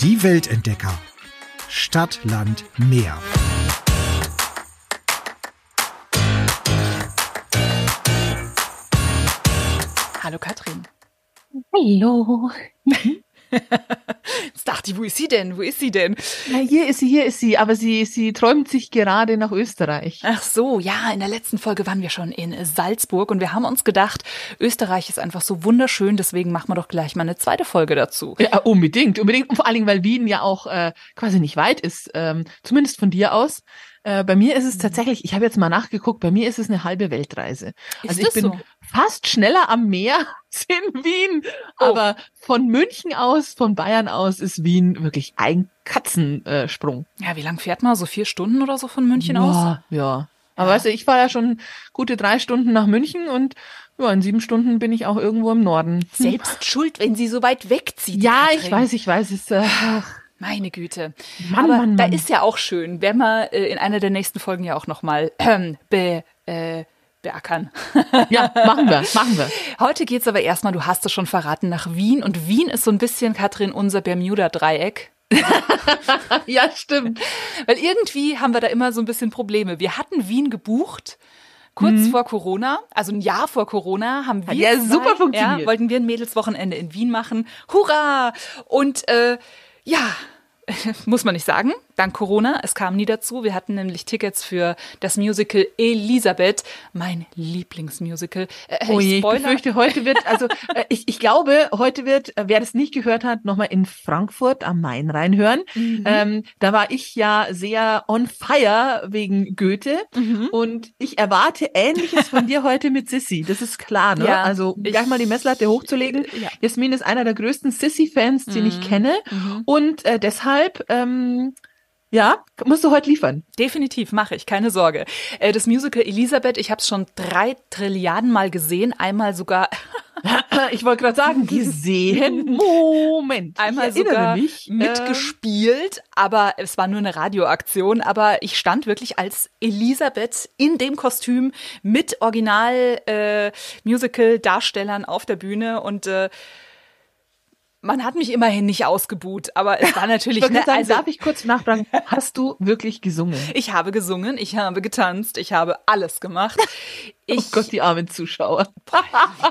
Die Weltentdecker. Stadt, Land, Meer. Hallo Katrin. Hallo. Jetzt dachte ich, wo ist sie denn? Wo ist sie denn? Na, hier ist sie, hier ist sie, aber sie, sie träumt sich gerade nach Österreich. Ach so, ja, in der letzten Folge waren wir schon in Salzburg und wir haben uns gedacht, Österreich ist einfach so wunderschön, deswegen machen wir doch gleich mal eine zweite Folge dazu. Ja, unbedingt, unbedingt. Und vor allen Dingen, weil Wien ja auch äh, quasi nicht weit ist, ähm, zumindest von dir aus. Äh, bei mir ist es tatsächlich, ich habe jetzt mal nachgeguckt, bei mir ist es eine halbe Weltreise. Ist also ich bin so? fast schneller am Meer als in Wien. Oh. Aber von München aus, von Bayern aus ist Wien wirklich ein Katzensprung. Ja, wie lang fährt man? So vier Stunden oder so von München aus? Ja, ja. Aber weißt du, ich fahre ja schon gute drei Stunden nach München und ja, in sieben Stunden bin ich auch irgendwo im Norden. Selbst schuld, wenn sie so weit wegzieht. Ja, Katrin. ich weiß, ich weiß. Es, äh, Meine Güte. Mann, Aber Mann, da Mann. ist ja auch schön, werden wir äh, in einer der nächsten Folgen ja auch nochmal ähm, be, äh, beackern. ja, machen wir, machen wir. Heute geht's aber erstmal, du hast es schon verraten, nach Wien. Und Wien ist so ein bisschen, Katrin, unser Bermuda-Dreieck. Ja, stimmt. Weil irgendwie haben wir da immer so ein bisschen Probleme. Wir hatten Wien gebucht. Kurz vor Corona, also ein Jahr vor Corona, haben wir Mhm. ja zwei, super funktioniert. Ja, wollten wir ein Mädelswochenende in Wien machen. Hurra! Und äh, ja, muss man nicht sagen, dank Corona, es kam nie dazu. Wir hatten nämlich Tickets für das Musical Elisabeth, mein Lieblingsmusical. Äh, Oh je, ich befürchte, heute wird, also äh, ich, ich glaube, heute wird, äh, wer das nicht gehört hat, nochmal in Frankfurt am Main reinhören. Mhm. Ähm, da war ich ja sehr on fire wegen Goethe Mhm. und ich erwarte Ähnliches von dir heute mit Sissy. Das ist klar, ne? Ja, also ich- gleich mal die Messlatte hochzulegen. Ja. Jasmin ist einer der größten Sissy-Fans, den ich Mhm. kenne Mhm. und äh, deshalb, ähm, ja, musst du heute liefern. Definitiv mache ich, keine Sorge. Äh, Das Musical Elisabeth, ich habe es schon drei Trilliarden Mal gesehen, einmal sogar Ich wollte gerade sagen, gesehen. Moment. einmal sogar mich, äh, mitgespielt, aber es war nur eine Radioaktion. Aber ich stand wirklich als Elisabeth in dem Kostüm mit Original äh, auf der Bühne und äh, man hat mich immerhin nicht ausgebuht, aber es war natürlich, Ich ne, sagen, also, darf ich kurz nachfragen, hast du wirklich gesungen? ich habe gesungen, ich habe getanzt, ich habe alles gemacht. Ich, oh Gott, die armen Zuschauer.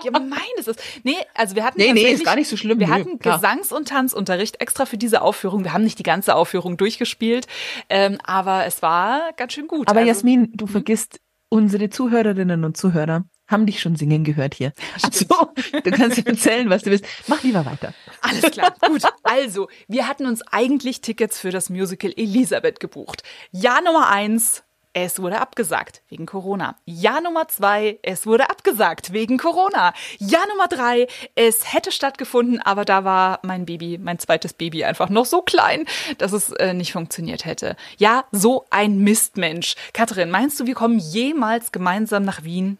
Wie gemein ist es. Nee, also wir hatten Nee, nee, ist gar nicht so schlimm. Wir Nö, hatten klar. Gesangs- und Tanzunterricht extra für diese Aufführung. Wir haben nicht die ganze Aufführung durchgespielt, ähm, aber es war ganz schön gut. Aber also, Jasmin, du vergisst, unsere Zuhörerinnen und Zuhörer haben dich schon singen gehört hier. Also, du kannst erzählen, was du willst. Mach lieber weiter. Alles klar, gut. Also, wir hatten uns eigentlich Tickets für das Musical Elisabeth gebucht. Jahr Nummer eins, es wurde abgesagt wegen Corona. Jahr Nummer zwei, es wurde abgesagt wegen Corona. Jahr Nummer drei, es hätte stattgefunden, aber da war mein Baby, mein zweites Baby einfach noch so klein, dass es äh, nicht funktioniert hätte. Ja, so ein Mistmensch. Katrin, meinst du, wir kommen jemals gemeinsam nach Wien?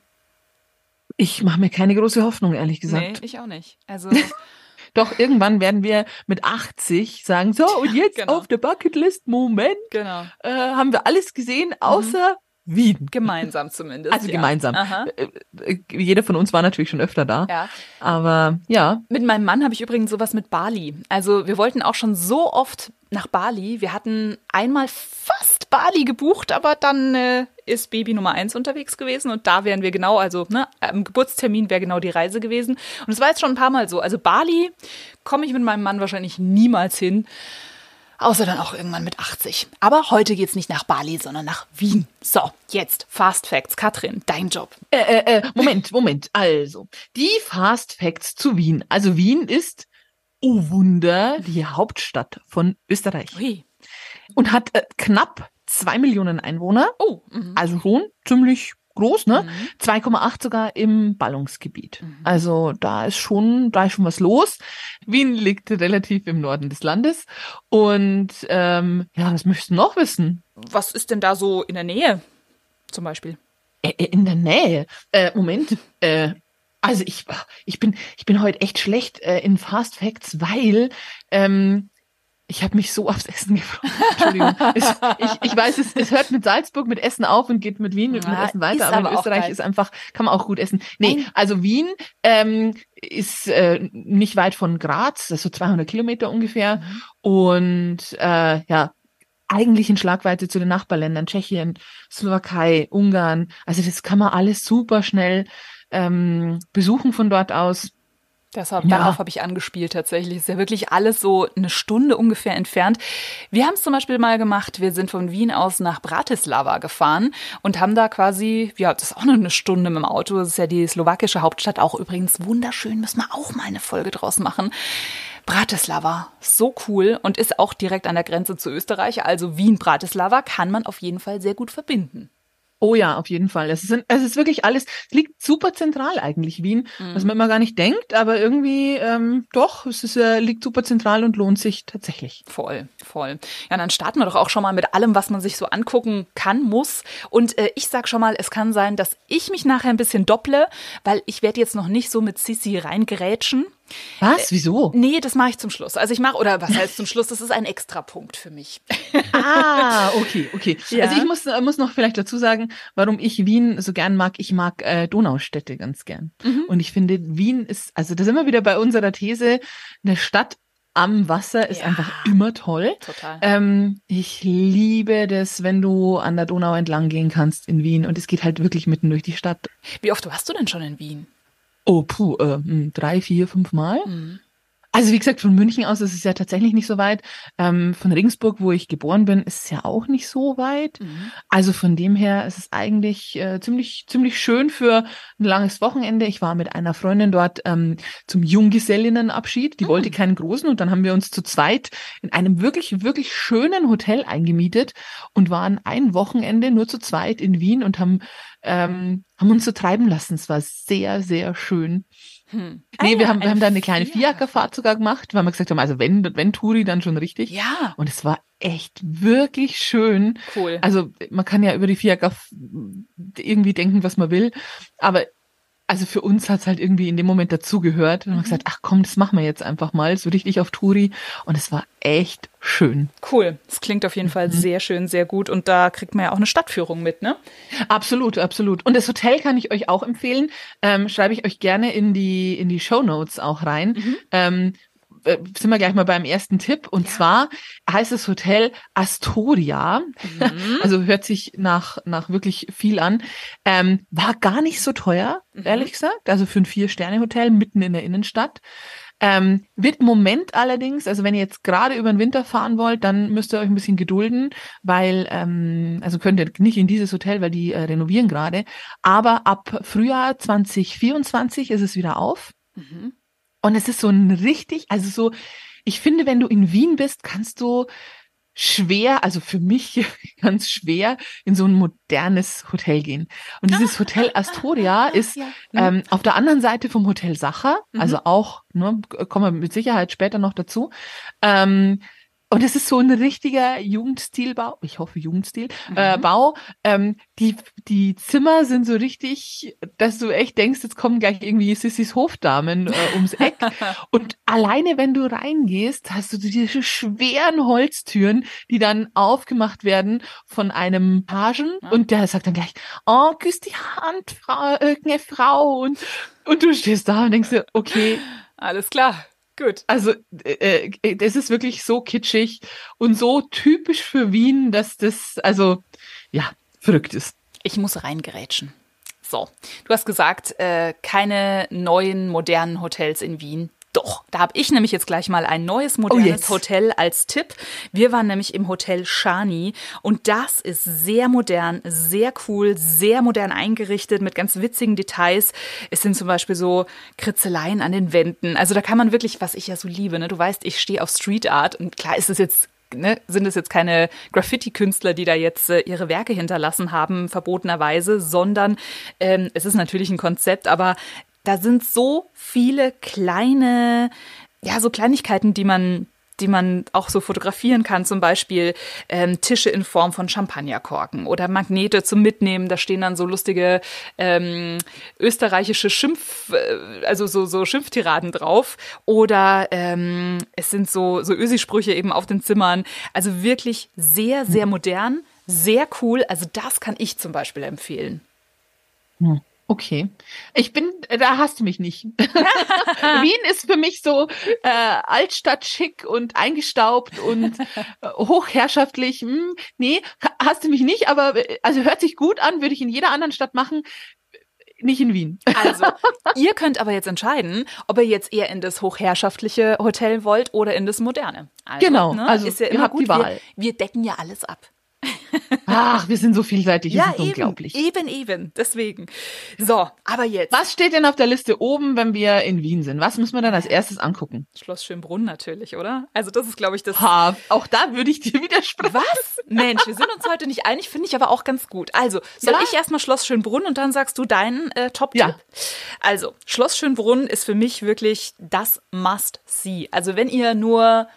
Ich mache mir keine große Hoffnung, ehrlich Nee, gesagt. ich auch nicht. Also, Doch irgendwann werden wir mit 80 sagen, so, und jetzt Genau. auf der Bucketlist, Moment, genau. äh, haben wir alles gesehen, außer Wien. Gemeinsam zumindest. Also ja. gemeinsam. Aha. Äh, äh, Jeder von uns war natürlich schon öfter da. Ja. Aber ja, Mit meinem Mann habe ich übrigens sowas mit Bali. Also wir wollten auch schon so oft nach Bali. Wir hatten einmal fast Bali gebucht, aber dann äh, ist Baby Nummer eins unterwegs gewesen und da wären wir genau, also ne, am Geburtstermin wäre genau die Reise gewesen. Und es war jetzt schon ein paar Mal so. Also Bali komme ich mit meinem Mann wahrscheinlich niemals hin. Außer dann auch irgendwann mit 80. Aber heute geht's nicht nach Bali, sondern nach Wien. So, jetzt Fast Facts. Katrin, dein Job. Äh, äh, äh, Moment, Moment. Also, die Fast Facts zu Wien. Also Wien ist, oh Wunder, die Hauptstadt von Österreich Ui. und hat äh, knapp zwei Millionen Einwohner. Oh, mhm. Also schon ziemlich groß, ne? Mhm. 2,8 sogar im Ballungsgebiet. Also da ist schon, da ist schon was los. Wien liegt relativ im Norden des Landes. Und ähm, ja, was möchtest du noch wissen? Was ist denn da so in der Nähe? Zum Beispiel. In der Nähe. Äh, Moment. äh, also ich, ich bin, ich bin heute echt schlecht äh, in Fast Facts, weil ähm, Ich habe mich so aufs Essen gefreut. Entschuldigung. ich, ich weiß, es, es hört mit Salzburg mit Essen auf und geht mit Wien mit, mit Essen weiter, aber, aber in Österreich ist einfach, kann man auch gut essen. Nee, Nein. also Wien ähm, ist äh, nicht weit von Graz, das ist so 200 Kilometer ungefähr. Mhm. Und äh, ja, eigentlich in Schlagweite zu den Nachbarländern, Tschechien, Slowakei, Ungarn. Also das kann man alles super schnell ähm, besuchen von dort aus. Deshalb, ja. Darauf habe ich angespielt tatsächlich. Ist ja wirklich alles so eine Stunde ungefähr entfernt. Wir haben es zum Beispiel mal gemacht, wir sind von Wien aus nach Bratislava gefahren und haben da quasi, ja, das ist auch nur eine Stunde mit dem Auto. Das ist ja die slowakische Hauptstadt, auch übrigens wunderschön, müssen wir auch mal eine Folge draus machen. Bratislava, so cool und ist auch direkt an der Grenze zu Österreich. Also Wien-Bratislava kann man auf jeden Fall sehr gut verbinden. Oh ja, auf jeden Fall. Es ist, es ist wirklich alles, es liegt super zentral eigentlich, Wien, mhm. was man immer gar nicht denkt, aber irgendwie ähm, doch, es ist, äh, liegt super zentral und lohnt sich tatsächlich. Voll, voll. Ja, dann starten wir doch auch schon mal mit allem, was man sich so angucken kann, muss. Und äh, ich sag schon mal, es kann sein, dass ich mich nachher ein bisschen dopple, weil ich werde jetzt noch nicht so mit Sissi reingerätschen. Was? Wieso? Äh, nee, das mache ich zum Schluss. Also ich mache, oder was heißt zum Schluss? Das ist ein Extrapunkt für mich. ah, okay, okay. Ja. Also ich muss, muss noch vielleicht dazu sagen, warum ich Wien so gern mag. Ich mag äh, Donaustädte ganz gern. Mhm. Und ich finde, Wien ist, also da sind wir wieder bei unserer These, eine Stadt am Wasser ist ja, einfach immer toll. Total. Ähm, ich liebe das, wenn du an der Donau entlang gehen kannst in Wien und es geht halt wirklich mitten durch die Stadt. Wie oft warst du denn schon in Wien? Oh, puh, äh, hm, drei, vier, fünf Mal. Mhm. Also wie gesagt, von München aus ist es ja tatsächlich nicht so weit. Ähm, von Regensburg, wo ich geboren bin, ist es ja auch nicht so weit. Mhm. Also von dem her ist es eigentlich äh, ziemlich ziemlich schön für ein langes Wochenende. Ich war mit einer Freundin dort ähm, zum Junggesellinnenabschied. Die mhm. wollte keinen großen und dann haben wir uns zu zweit in einem wirklich wirklich schönen Hotel eingemietet und waren ein Wochenende nur zu zweit in Wien und haben ähm, haben uns so treiben lassen. Es war sehr sehr schön. Hm. Nee, ah, wir, haben, wir haben da eine kleine Viererkerfahrt sogar gemacht, weil wir gesagt haben, also wenn, wenn Touri, dann schon richtig. Ja. Und es war echt wirklich schön. Cool. Also man kann ja über die Viererker irgendwie denken, was man will, aber also für uns hat's halt irgendwie in dem Moment dazugehört. Und mhm. haben gesagt, ach komm, das machen wir jetzt einfach mal, so richtig auf Touri. Und es war echt schön. Cool. Es klingt auf jeden Fall mhm. sehr schön, sehr gut. Und da kriegt man ja auch eine Stadtführung mit, ne? Absolut, absolut. Und das Hotel kann ich euch auch empfehlen. Ähm, schreibe ich euch gerne in die, in die Show Notes auch rein. Mhm. Ähm, äh, sind wir gleich mal beim ersten Tipp. Und ja. zwar heißt das Hotel Astoria. Mhm. Also hört sich nach, nach wirklich viel an. Ähm, war gar nicht so teuer, mhm. ehrlich gesagt. Also für ein Vier-Sterne-Hotel mitten in der Innenstadt. Ähm, wird im Moment allerdings, also wenn ihr jetzt gerade über den Winter fahren wollt, dann müsst ihr euch ein bisschen gedulden, weil, ähm, also könnt ihr nicht in dieses Hotel, weil die äh, renovieren gerade. Aber ab Frühjahr 2024 ist es wieder auf. Mhm. Und es ist so ein richtig, also so, ich finde, wenn du in Wien bist, kannst du schwer, also für mich ganz schwer, in so ein modernes Hotel gehen. Und dieses Hotel Astoria ist ja. ähm, auf der anderen Seite vom Hotel Sacher, also mhm. auch, ne, kommen wir mit Sicherheit später noch dazu. Ähm, und es ist so ein richtiger Jugendstilbau, ich hoffe Jugendstil, äh, mhm. äh, Bau. Ähm, die, die Zimmer sind so richtig, dass du echt denkst, jetzt kommen gleich irgendwie Sissys Hofdamen äh, ums Eck. und alleine, wenn du reingehst, hast du diese schweren Holztüren, die dann aufgemacht werden von einem Pagen. Ja. Und der sagt dann gleich, oh, küss die Hand, Frau, irgendeine Frau. Und, und du stehst da und denkst dir, okay. Alles klar. Gut. Also äh, äh, das ist wirklich so kitschig und so typisch für Wien, dass das also ja verrückt ist. Ich muss reingerätschen. So, du hast gesagt, äh, keine neuen modernen Hotels in Wien. Doch, da habe ich nämlich jetzt gleich mal ein neues oh, modernes oh Hotel als Tipp. Wir waren nämlich im Hotel Shani und das ist sehr modern, sehr cool, sehr modern eingerichtet mit ganz witzigen Details. Es sind zum Beispiel so Kritzeleien an den Wänden. Also da kann man wirklich, was ich ja so liebe, ne? du weißt, ich stehe auf Street Art und klar ist es jetzt Ne, sind es jetzt keine Graffiti-Künstler, die da jetzt äh, ihre Werke hinterlassen haben, verbotenerweise, sondern ähm, es ist natürlich ein Konzept, aber da sind so viele kleine, ja, so Kleinigkeiten, die man die man auch so fotografieren kann, zum Beispiel ähm, Tische in Form von Champagnerkorken oder Magnete zum Mitnehmen. Da stehen dann so lustige ähm, österreichische Schimpf, äh, also so, so Schimpftiraden drauf. Oder ähm, es sind so, so Ösi-Sprüche eben auf den Zimmern. Also wirklich sehr, sehr modern, sehr cool. Also das kann ich zum Beispiel empfehlen. Hm. Okay. Ich bin, da hast du mich nicht. Wien ist für mich so äh, Altstadt schick und eingestaubt und äh, hochherrschaftlich. Hm, nee, hast du mich nicht, aber also hört sich gut an, würde ich in jeder anderen Stadt machen. Nicht in Wien. Also, ihr könnt aber jetzt entscheiden, ob ihr jetzt eher in das hochherrschaftliche Hotel wollt oder in das moderne. Also, genau, ne, also ist ja immer gut. Wir, wir decken ja alles ab. Ach, wir sind so vielseitig, ja, ist eben, unglaublich. Eben, eben, deswegen. So, aber jetzt. Was steht denn auf der Liste oben, wenn wir in Wien sind? Was müssen wir dann als erstes angucken? Schloss Schönbrunn natürlich, oder? Also das ist, glaube ich, das. Ha, auch da würde ich dir widersprechen. Was? Mensch, wir sind uns heute nicht einig, finde ich aber auch ganz gut. Also, soll ja? ich erstmal Schloss Schönbrunn und dann sagst du deinen äh, Top-Tipp? Ja. Also, Schloss Schönbrunn ist für mich wirklich das Must-See. Also, wenn ihr nur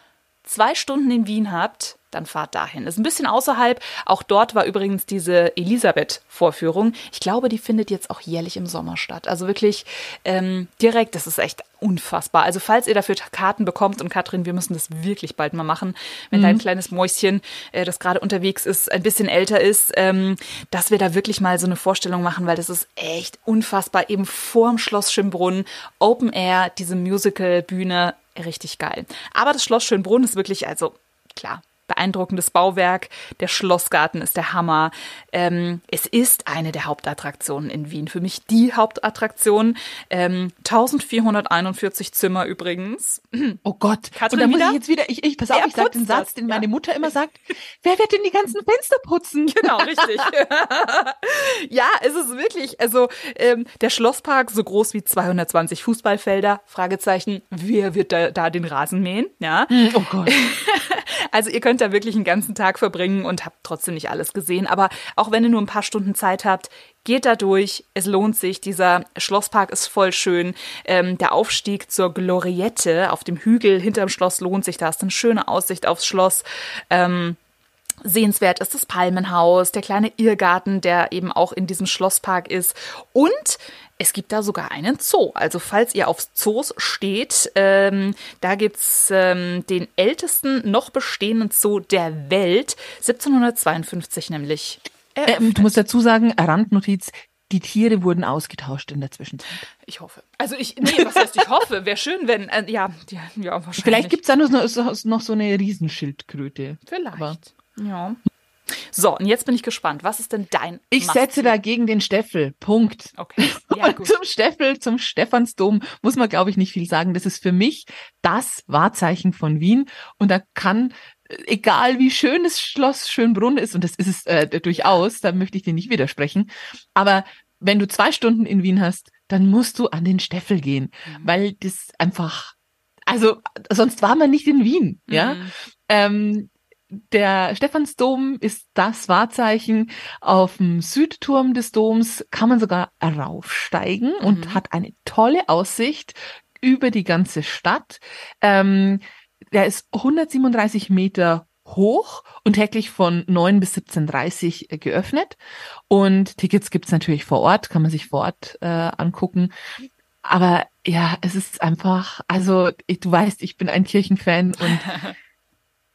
zwei Stunden in Wien habt, dann fahrt dahin. Ist ein bisschen außerhalb. Auch dort war übrigens diese Elisabeth-Vorführung. Ich glaube, die findet jetzt auch jährlich im Sommer statt. Also wirklich ähm, direkt, das ist echt unfassbar. Also falls ihr dafür Karten bekommt und Katrin, wir müssen das wirklich bald mal machen, wenn mhm. dein kleines Mäuschen, äh, das gerade unterwegs ist, ein bisschen älter ist, ähm, dass wir da wirklich mal so eine Vorstellung machen, weil das ist echt unfassbar. Eben vorm Schloss Schönbrunn, Open Air, diese Musical-Bühne, richtig geil. Aber das Schloss Schönbrunn ist wirklich, also klar, beeindruckendes Bauwerk. Der Schlossgarten ist der Hammer. Ähm, es ist eine der Hauptattraktionen in Wien. Für mich die Hauptattraktion. Ähm, 1441 Zimmer übrigens. Oh Gott. Katrin Und da muss ich jetzt wieder, ich, ich pass auf, Wer ich sage den Satz, den ja. meine Mutter immer sagt. Wer wird denn die ganzen Fenster putzen? Genau, richtig. ja, es ist wirklich, also ähm, der Schlosspark so groß wie 220 Fußballfelder. Fragezeichen. Wer wird da, da den Rasen mähen? Ja. Hm, oh Gott. also ihr könnt da wirklich einen ganzen Tag verbringen und habt trotzdem nicht alles gesehen. Aber auch wenn ihr nur ein paar Stunden Zeit habt, geht da durch. Es lohnt sich. Dieser Schlosspark ist voll schön. Ähm, der Aufstieg zur Gloriette auf dem Hügel hinterm Schloss lohnt sich. Da ist eine schöne Aussicht aufs Schloss. Ähm, Sehenswert ist das Palmenhaus, der kleine Irrgarten, der eben auch in diesem Schlosspark ist. Und es gibt da sogar einen Zoo. Also falls ihr auf Zoos steht, ähm, da gibt's ähm, den ältesten noch bestehenden Zoo der Welt, 1752 nämlich. Ähm, du musst dazu sagen, Randnotiz, die Tiere wurden ausgetauscht in der Zwischenzeit. Ich hoffe. Also ich, nee, was heißt ich hoffe? Wäre schön, wenn, äh, ja, ja, ja, wahrscheinlich. Vielleicht gibt's da noch, noch so eine Riesenschildkröte. Vielleicht. Aber ja. So, und jetzt bin ich gespannt. Was ist denn dein Ich setze dagegen den Steffel. Punkt. Okay. Ja, und zum Steffel, zum Stephansdom muss man, glaube ich, nicht viel sagen. Das ist für mich das Wahrzeichen von Wien. Und da kann, egal wie schön das Schloss Schönbrunn ist, und das ist es äh, durchaus, da möchte ich dir nicht widersprechen, aber wenn du zwei Stunden in Wien hast, dann musst du an den Steffel gehen, mhm. weil das einfach, also sonst war man nicht in Wien, ja. Mhm. Ähm, der Stephansdom ist das Wahrzeichen. Auf dem Südturm des Doms kann man sogar raufsteigen mhm. und hat eine tolle Aussicht über die ganze Stadt. Ähm, der ist 137 Meter hoch und täglich von 9 bis 17.30 Uhr geöffnet. Und Tickets gibt's natürlich vor Ort, kann man sich vor Ort äh, angucken. Aber ja, es ist einfach, also ich, du weißt, ich bin ein Kirchenfan und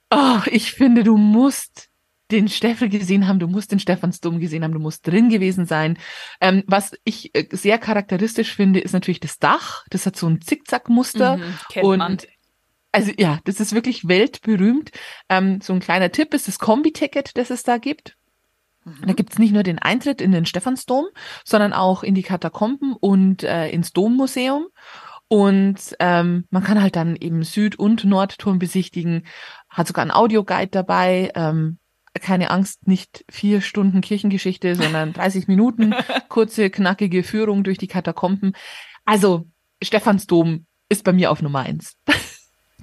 Oh, ich finde, du musst den Steffel gesehen haben, du musst den Stephansdom gesehen haben, du musst drin gewesen sein. Ähm, was ich äh, sehr charakteristisch finde, ist natürlich das Dach. Das hat so ein Zickzackmuster. Mhm, und man. also ja, das ist wirklich weltberühmt. Ähm, so ein kleiner Tipp ist das Kombi-Ticket, das es da gibt. Mhm. Da gibt's nicht nur den Eintritt in den Stephansdom, sondern auch in die Katakomben und äh, ins Dommuseum. Und ähm, man kann halt dann eben Süd- und Nordturm besichtigen, hat sogar einen Audioguide dabei. Ähm, keine Angst, nicht vier Stunden Kirchengeschichte, sondern 30 Minuten, kurze, knackige Führung durch die Katakomben. Also Stephansdom ist bei mir auf Nummer eins.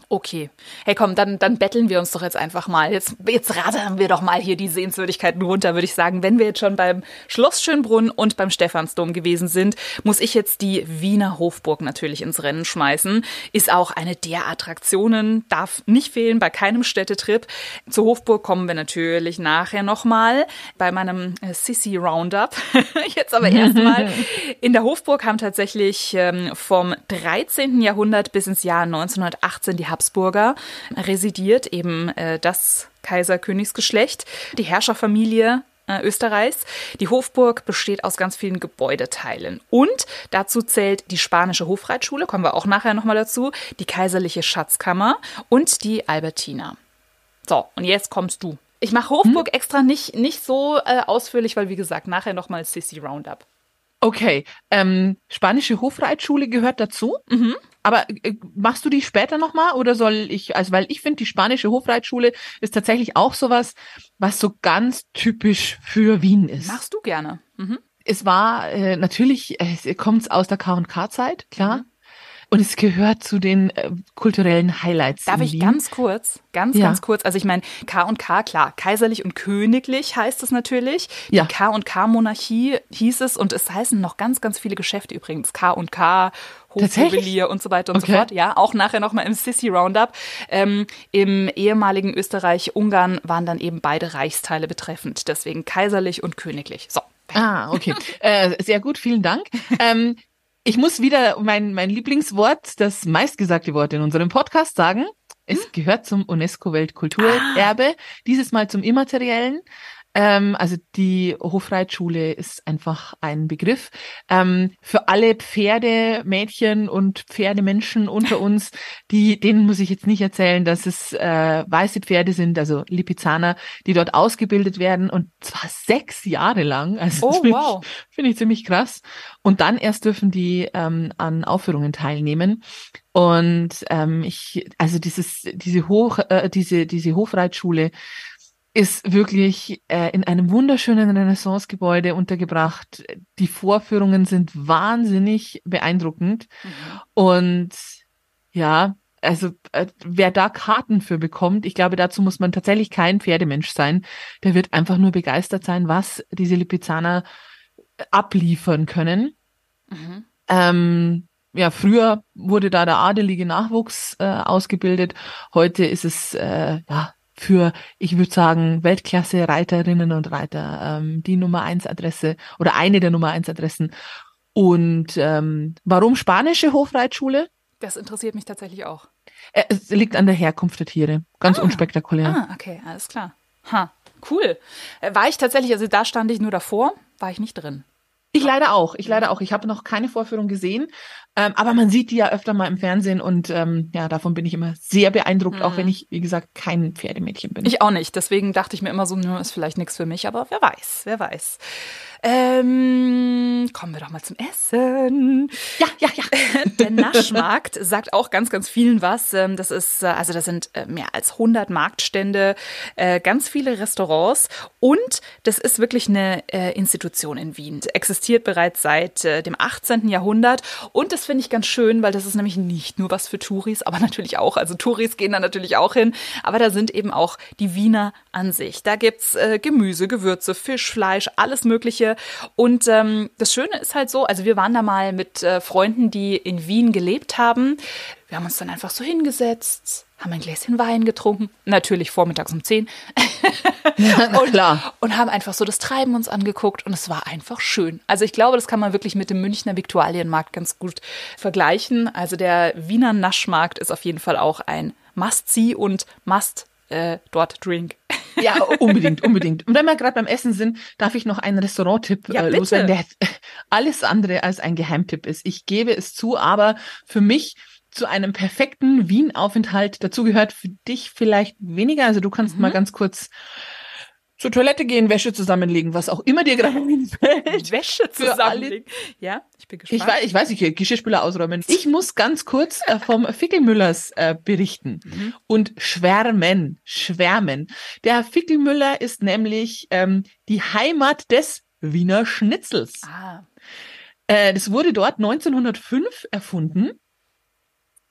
Okay. Hey, komm, dann, dann betteln wir uns doch jetzt einfach mal. Jetzt, jetzt rattern wir doch mal hier die Sehenswürdigkeiten runter, würde ich sagen. Wenn wir jetzt schon beim Schloss Schönbrunn und beim Stephansdom gewesen sind, muss ich jetzt die Wiener Hofburg natürlich ins Rennen schmeißen. Ist auch eine der Attraktionen, darf nicht fehlen bei keinem Städtetrip. Zur Hofburg kommen wir natürlich nachher nochmal bei meinem äh, Sissy Roundup. jetzt aber erstmal. In der Hofburg haben tatsächlich ähm, vom 13. Jahrhundert bis ins Jahr 1918 die Habsburger residiert, eben äh, das Kaiserkönigsgeschlecht, die Herrscherfamilie äh, Österreichs. Die Hofburg besteht aus ganz vielen Gebäudeteilen. Und dazu zählt die spanische Hofreitschule, kommen wir auch nachher nochmal dazu, die kaiserliche Schatzkammer und die Albertina. So, und jetzt kommst du. Ich mache Hofburg hm? extra nicht, nicht so äh, ausführlich, weil wie gesagt, nachher nochmal Sissy Roundup. Okay, ähm, spanische Hofreitschule gehört dazu. Mhm. Aber äh, machst du die später nochmal oder soll ich, also weil ich finde, die spanische Hofreitschule ist tatsächlich auch sowas, was so ganz typisch für Wien ist. Machst du gerne. Mhm. Es war äh, natürlich, äh, kommt aus der K&K-Zeit, klar. Mhm. Und es gehört zu den äh, kulturellen Highlights. Darf ich Wien. ganz kurz, ganz, ja. ganz kurz, also ich meine, K und K, klar, kaiserlich und königlich heißt es natürlich. Die ja. K und K-Monarchie hieß es und es heißen noch ganz, ganz viele Geschäfte übrigens. K und K, Hofjuwelier und so weiter und okay. so fort. Ja, auch nachher nochmal im Sissy Roundup. Ähm, Im ehemaligen Österreich-Ungarn waren dann eben beide Reichsteile betreffend. Deswegen kaiserlich und königlich. So. Ah, okay. äh, sehr gut, vielen Dank. Ähm, ich muss wieder mein, mein Lieblingswort, das meistgesagte Wort in unserem Podcast sagen. Es hm? gehört zum UNESCO-Weltkulturerbe, ah. dieses Mal zum Immateriellen. Ähm, also die Hofreitschule ist einfach ein Begriff. Ähm, für alle Pferdemädchen und Pferdemenschen unter uns, die, denen muss ich jetzt nicht erzählen, dass es äh, weiße Pferde sind, also Lipizzaner, die dort ausgebildet werden und zwar sechs Jahre lang. Also oh, wow. Finde ich ziemlich krass. Und dann erst dürfen die ähm, an Aufführungen teilnehmen. Und ähm, ich, also dieses, diese Hoch, äh, diese, diese Hofreitschule, ist wirklich äh, in einem wunderschönen Renaissance-Gebäude untergebracht. Die Vorführungen sind wahnsinnig beeindruckend. Mhm. Und ja, also äh, wer da Karten für bekommt, ich glaube, dazu muss man tatsächlich kein Pferdemensch sein. Der wird einfach nur begeistert sein, was diese Lipizzaner abliefern können. Mhm. Ähm, ja, früher wurde da der adelige Nachwuchs äh, ausgebildet. Heute ist es äh, ja für, ich würde sagen, Weltklasse-Reiterinnen und Reiter, ähm, die Nummer eins Adresse oder eine der Nummer eins Adressen. Und ähm, warum spanische Hofreitschule? Das interessiert mich tatsächlich auch. Äh, es liegt an der Herkunft der Tiere. Ganz ah, unspektakulär. Ah, okay, alles klar. Ha, cool. Äh, war ich tatsächlich, also da stand ich nur davor, war ich nicht drin. Ich leider auch. Ich leider auch. Ich habe noch keine Vorführung gesehen, ähm, aber man sieht die ja öfter mal im Fernsehen und ähm, ja, davon bin ich immer sehr beeindruckt, mhm. auch wenn ich, wie gesagt, kein Pferdemädchen bin. Ich auch nicht. Deswegen dachte ich mir immer so, nur ist vielleicht nichts für mich, aber wer weiß, wer weiß. Ähm, kommen wir doch mal zum Essen. Ja, ja, ja. Der Naschmarkt sagt auch ganz, ganz vielen was. Ähm, das ist, äh, also das sind äh, mehr als 100 Marktstände, äh, ganz viele Restaurants und das ist wirklich eine Institution in Wien. Existiert bereits seit dem 18. Jahrhundert und finde ich ganz schön, weil das ist nämlich nicht nur was für Touris, aber natürlich auch, also Touris gehen da natürlich auch hin, aber da sind eben auch die Wiener an sich. Da gibt's Gemüse, Gewürze, Fisch, Fleisch, alles mögliche und ähm, das Schöne ist halt so, also wir waren da mal mit äh, Freunden, die in Wien gelebt haben. Wir haben uns dann einfach so hingesetzt, haben ein Gläschen Wein getrunken, natürlich vormittags um 10. ja, und, klar. und haben einfach so das Treiben uns angeguckt und es war einfach schön. Also ich glaube, das kann man wirklich mit dem Münchner Viktualienmarkt ganz gut vergleichen. Also der Wiener Naschmarkt ist auf jeden Fall auch ein Must-See und Must äh, dort Drink. Ja, unbedingt, unbedingt. Und wenn wir gerade beim Essen sind, darf ich noch einen Restauranttipp ja, äh, loswerden, der alles andere als ein Geheimtipp ist. Ich gebe es zu, aber für mich zu einem perfekten Wien-Aufenthalt dazu gehört für dich vielleicht weniger. Also du kannst mhm. mal ganz kurz zur Toilette gehen, Wäsche zusammenlegen, was auch immer dir gerade einfällt. Wäsche zusammenlegen. Ja, ich bin gespannt. Ich weiß, ich weiß nicht, Geschirrspüler ausräumen. Ich muss ganz kurz äh, vom Fickelmüllers äh, berichten mhm. und schwärmen, schwärmen. Der Fickelmüller ist nämlich ähm, die Heimat des Wiener Schnitzels. Ah. Äh, das wurde dort 1905 erfunden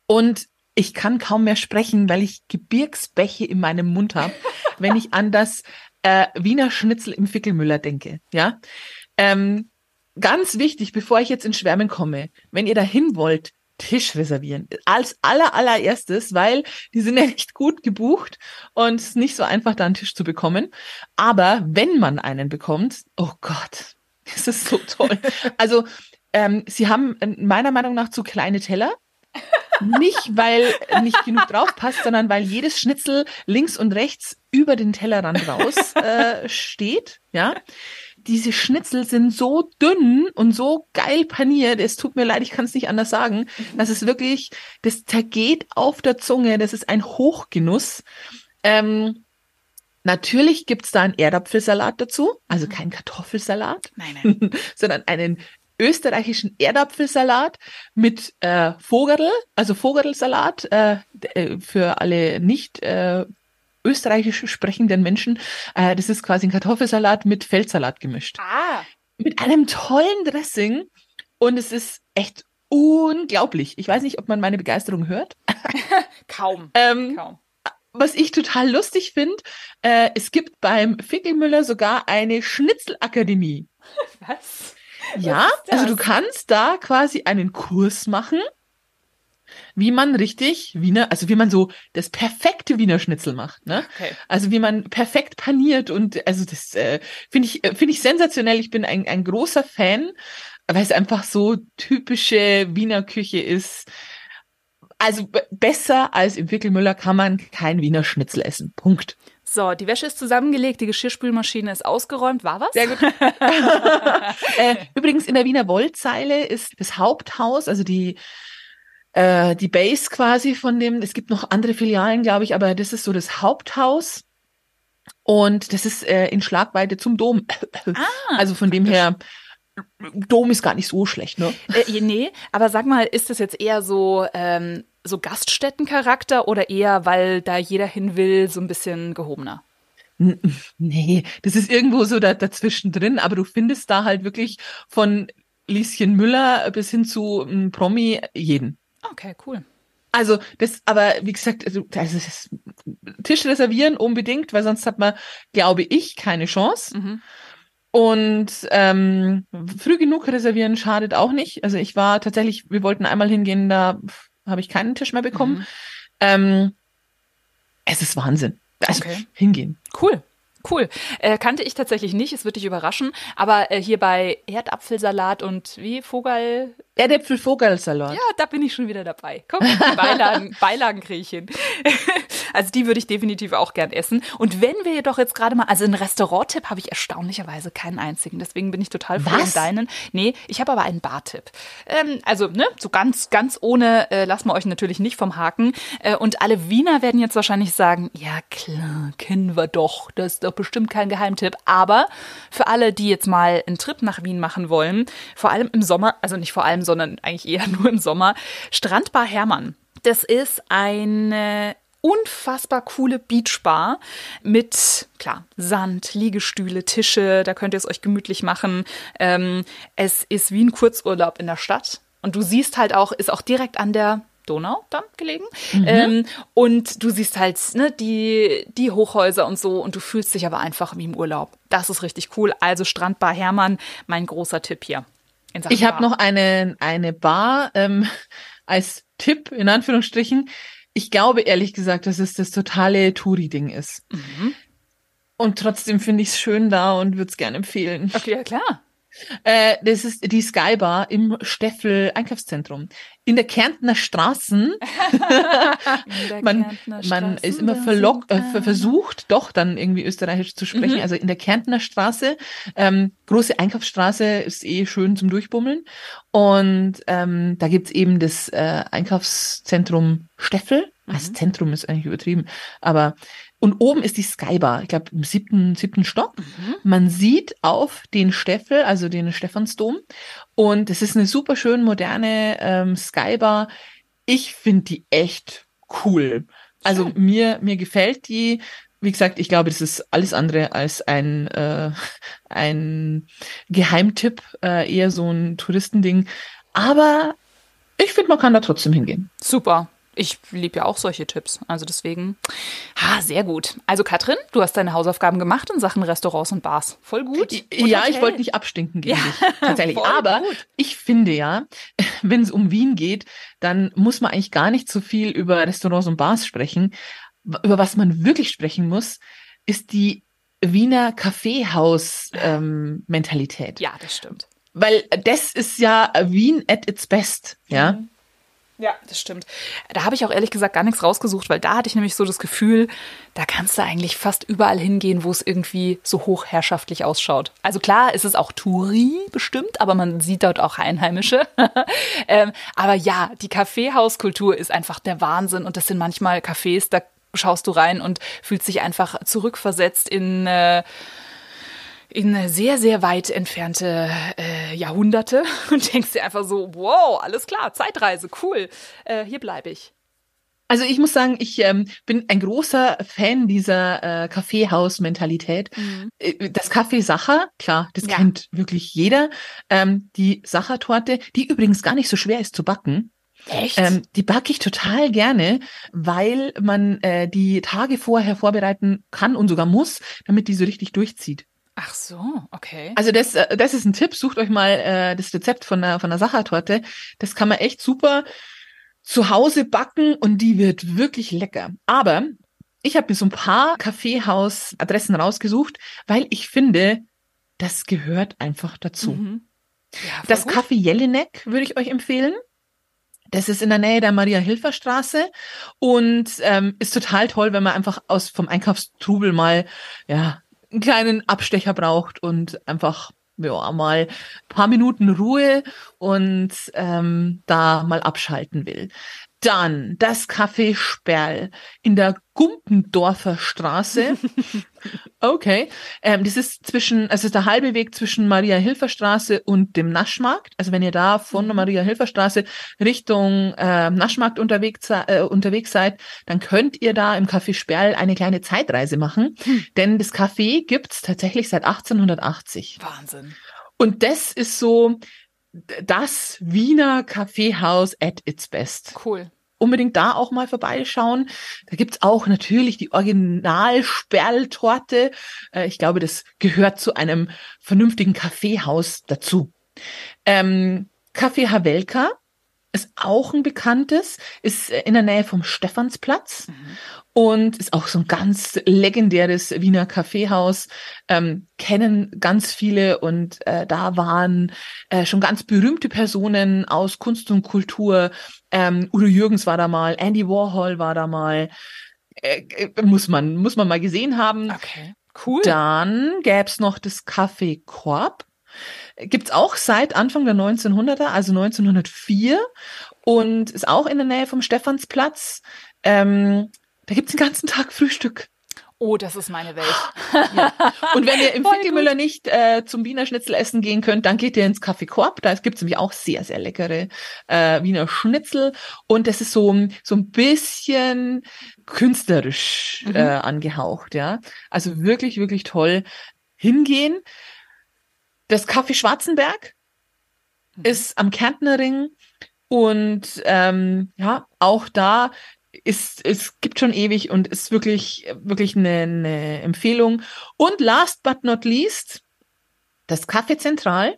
und ich kann kaum mehr sprechen, weil ich Gebirgsbäche in meinem Mund habe, wenn ich an das äh, Wiener Schnitzel im Fickelmüller denke. Ja, ähm, ganz wichtig, bevor ich jetzt ins Schwärmen komme, wenn ihr dahin wollt, Tisch reservieren. Als aller, allererstes, weil die sind ja nicht gut gebucht und es ist nicht so einfach, da einen Tisch zu bekommen. Aber wenn man einen bekommt, oh Gott, das ist so toll. Also, ähm, sie haben äh, meiner Meinung nach zu kleine Teller. Nicht, weil nicht genug drauf passt, sondern weil jedes Schnitzel links und rechts über den Tellerrand raus äh, steht. Ja, diese Schnitzel sind so dünn und so geil paniert. Es tut mir leid, ich kann es nicht anders sagen. Das ist wirklich, das zergeht auf der Zunge. Das ist ein Hochgenuss. Ähm, natürlich gibt's da einen Erdapfelsalat dazu, also kein Kartoffelsalat, Nein, nein. sondern einen österreichischen Erdapfelsalat mit äh, Vogerl, also Vogerlsalat äh, äh, für alle nicht äh, österreichisch sprechenden Menschen. Äh, das ist quasi ein Kartoffelsalat mit Feldsalat gemischt. Ah, Mit einem tollen Dressing und es ist echt unglaublich. Ich weiß nicht, ob man meine Begeisterung hört. kaum. Ähm, Kaum. was ich total lustig finde, äh, es gibt beim Fickelmüller sogar eine Schnitzelakademie. Was? Ja, also du kannst da quasi einen Kurs machen, wie man richtig Wiener, also wie man so das perfekte Wiener Schnitzel macht, ne? Okay. Also wie man perfekt paniert und also das äh, finde ich äh, finde ich sensationell. Ich bin ein, ein großer Fan, weil es einfach so typische Wiener Küche ist. Also besser als im Wickelmüller kann man kein Wiener Schnitzel essen. Punkt. So, die Wäsche ist zusammengelegt, die Geschirrspülmaschine ist ausgeräumt. War was? Sehr gut. äh, übrigens in der Wiener Wollzeile ist das Haupthaus, also die äh, die Base quasi von dem. Es gibt noch andere Filialen, glaube ich, aber das ist so das Haupthaus. Und das ist äh, in Schlagweite zum Dom. Ah, also von dem her, Dom ist gar nicht so schlecht, ne? Äh, nee, aber sag mal, ist das jetzt eher so, ähm, so Gaststättencharakter oder eher, weil da jeder hin will, so ein bisschen gehobener? Nee, das ist irgendwo so da, dazwischen drin, aber du findest da halt wirklich von Lieschen Müller bis hin zu ähm, Promi jeden. Okay, cool. Also das, aber wie gesagt, also, das Tisch reservieren unbedingt, weil sonst hat man, glaube ich, keine Chance. Mhm. Und ähm, früh genug reservieren schadet auch nicht. Also ich war tatsächlich, wir wollten einmal hingehen, da habe ich keinen Tisch mehr bekommen. Mhm. Ähm, es ist Wahnsinn. Also Okay. hingehen. Cool. Cool. Äh, kannte ich tatsächlich nicht, es wird dich überraschen. Aber äh, hier bei Erdapfelsalat und wie Vogel. Erdäpfel Vogelsalat. Ja, da bin ich schon wieder dabei. Komm, Beilagen, Beilagen kriege ich hin. Also die würde ich definitiv auch gern essen. Und wenn wir jedoch jetzt gerade mal, also einen Restaurant-Tipp habe ich erstaunlicherweise keinen einzigen. Deswegen bin ich total froh Was? um deinen. Nee, ich habe aber einen Bar-Tipp. Ähm, also, ne, so ganz, ganz ohne äh, lassen wir euch natürlich nicht vom Haken. Äh, und alle Wiener werden jetzt wahrscheinlich sagen, ja klar, kennen wir doch. Das ist doch bestimmt kein Geheimtipp. Aber für alle, die jetzt mal einen Trip nach Wien machen wollen, vor allem im Sommer, also nicht vor allem, sondern eigentlich eher nur im Sommer, Strandbar Hermann. Das ist eine unfassbar coole Beachbar mit, klar, Sand, Liegestühle, Tische, da könnt ihr es euch gemütlich machen. Ähm, es ist wie ein Kurzurlaub in der Stadt. Und du siehst halt auch, ist auch direkt an der Donau dann gelegen. Ähm, und du siehst halt ne, die, die Hochhäuser und so und du fühlst dich aber einfach wie im Urlaub. Das ist richtig cool. Also Strandbar Hermann, mein großer Tipp hier. Ich habe noch eine, eine Bar ähm, als Tipp, in Anführungsstrichen. Ich glaube ehrlich gesagt, dass es das totale Touri-Ding ist. Mhm. Und trotzdem finde ich es schön da und würde es gerne empfehlen. Okay, ja klar. Äh, das ist die Sky Bar im Steffel Einkaufszentrum. In der Kärntner Straßen. man, man ist immer verlock, äh, ver- versucht, doch dann irgendwie österreichisch zu sprechen. Mhm. Also in der Kärntner Straße, ähm, große Einkaufsstraße ist eh schön zum Durchbummeln. Und ähm, da gibt's eben das äh, Einkaufszentrum Steffel. Das Mhm. Zentrum ist eigentlich übertrieben. Aber und oben ist die Skybar, ich glaube im siebten, siebten Stock. Mhm. Man sieht auf den Steffel, also den Stephansdom. Und es ist eine super schön moderne ähm, Skybar. Ich finde die echt cool. Also mir, mir gefällt die. Wie gesagt, ich glaube, das ist alles andere als ein, äh, ein Geheimtipp, äh, eher so ein Touristending. Aber ich finde, man kann da trotzdem hingehen. Super. Ich liebe ja auch solche Tipps. Also deswegen, ha, sehr gut. Also Katrin, du hast deine Hausaufgaben gemacht in Sachen Restaurants und Bars. Voll gut. Und ja, Hotel. ich wollte nicht abstinken gegen ja, dich, tatsächlich. Aber gut. ich finde ja, wenn es um Wien geht, dann muss man eigentlich gar nicht so viel über Restaurants und Bars sprechen. Über was man wirklich sprechen muss, ist die Wiener Kaffeehaus-Mentalität. Ähm, ja, das stimmt. Weil das ist ja Wien at its best, ja. Mhm. Ja, das stimmt. Da habe ich auch ehrlich gesagt gar nichts rausgesucht, weil da hatte ich nämlich so das Gefühl, da kannst du eigentlich fast überall hingehen, wo es irgendwie so hochherrschaftlich ausschaut. Also klar, ist es auch Touri bestimmt, aber man sieht dort auch Einheimische. ähm, aber ja, die Kaffeehauskultur ist einfach der Wahnsinn und das sind manchmal Cafés, da schaust du rein und fühlst dich einfach zurückversetzt in äh, in sehr, sehr weit entfernte äh, Jahrhunderte und denkst dir einfach so, wow, alles klar, Zeitreise, cool, äh, hier bleibe ich. Also ich muss sagen, ich ähm, bin ein großer Fan dieser äh, Kaffeehaus-Mentalität. Mhm. Äh, das Kaffee Sacher, klar, das ja. kennt wirklich jeder. Ähm, die Sachertorte, die übrigens gar nicht so schwer ist zu backen. Echt? Ähm, die backe ich total gerne, weil man äh, die Tage vorher vorbereiten kann und sogar muss, damit die so richtig durchzieht. Ach so, okay. Also das, äh, das ist ein Tipp. Sucht euch mal äh, das Rezept von der von der Sachertorte. Das kann man echt super zu Hause backen und die wird wirklich lecker. Aber ich habe mir so ein paar Kaffeehausadressen rausgesucht, weil ich finde, das gehört einfach dazu. Mhm. Ja, das gut. Café Jelinek würde ich euch empfehlen. Das ist in der Nähe der Maria-Hilfer-Straße und ähm, ist total toll, wenn man einfach aus vom Einkaufstrubel mal ja einen kleinen Abstecher braucht und einfach ja, mal paar Minuten Ruhe und ähm, da mal abschalten will. Dann das Café Sperl in der Gumpendorfer Straße. Okay. Ähm, das ist zwischen, also ist der halbe Weg zwischen Maria-Hilfer-Straße und dem Naschmarkt. Also wenn ihr da von der mhm. Maria-Hilfer-Straße Richtung äh, Naschmarkt unterwegs, äh, unterwegs seid, dann könnt ihr da im Café Sperl eine kleine Zeitreise machen. Hm. Denn das Café gibt's tatsächlich seit 1880. Wahnsinn. Und das ist so das Wiener Kaffeehaus at its best. Cool unbedingt da auch mal vorbeischauen. Da gibt's auch natürlich die Original-Sperltorte. Äh, ich glaube, das gehört zu einem vernünftigen Kaffeehaus dazu. Ähm, Café Havelka ist auch ein bekanntes, ist in der Nähe vom Stephansplatz mhm. Und ist auch so ein ganz legendäres Wiener Kaffeehaus. Ähm, kennen ganz viele und äh, da waren äh, schon ganz berühmte Personen aus Kunst und Kultur. Ähm, Udo Jürgens war da mal, Andy Warhol war da mal. Äh, äh muss man muss man mal gesehen haben. Okay, cool. Dann gäb's noch das Café Korb Gibt's auch seit Anfang der 1900er, also 1904 und ist auch in der Nähe vom Stephansplatz. Ähm, da gibt's den ganzen Tag Frühstück. Oh, das ist meine Welt. Ja. Und wenn ihr im Finkelmüller nicht äh, zum Wiener Schnitzel essen gehen könnt, dann geht ihr ins Café Korb. Da gibt's nämlich auch sehr, sehr leckere äh, Wiener Schnitzel. Und das ist so, so ein bisschen künstlerisch mhm. äh, angehaucht, ja. Also wirklich, wirklich toll hingehen. Das Café Schwarzenberg mhm. ist am Kärntner Ring und ähm, ja, auch da ist, es gibt schon ewig und ist wirklich, wirklich eine, eine Empfehlung. Und last but not least, das Café Zentral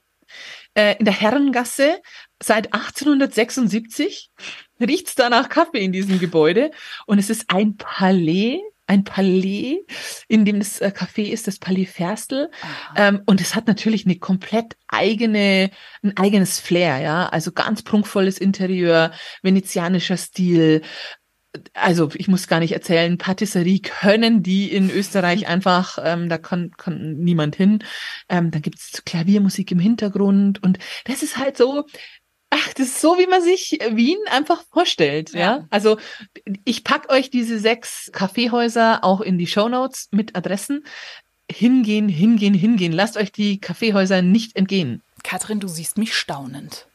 äh, in der Herrengasse seit 1876 riecht's da nach Kaffee in diesem Gebäude und es ist ein Palais ein Palais, in dem das äh, Café ist, das Palais Ferstel. Ähm, und es hat natürlich eine komplett eigene, ein eigenes Flair, ja. Also ganz prunkvolles Interieur, venezianischer Stil. Also ich muss gar nicht erzählen, Patisserie können die in Österreich einfach, ähm, da kann, kann niemand hin. Ähm, dann gibt's Klaviermusik im Hintergrund und das ist halt so, Ach, das ist so, wie man sich Wien einfach vorstellt, ja. ja? Also ich pack euch diese sechs Kaffeehäuser auch in die Show Notes mit Adressen. Hingehen, hingehen, hingehen. Lasst euch die Kaffeehäuser nicht entgehen. Katrin, du siehst mich staunend.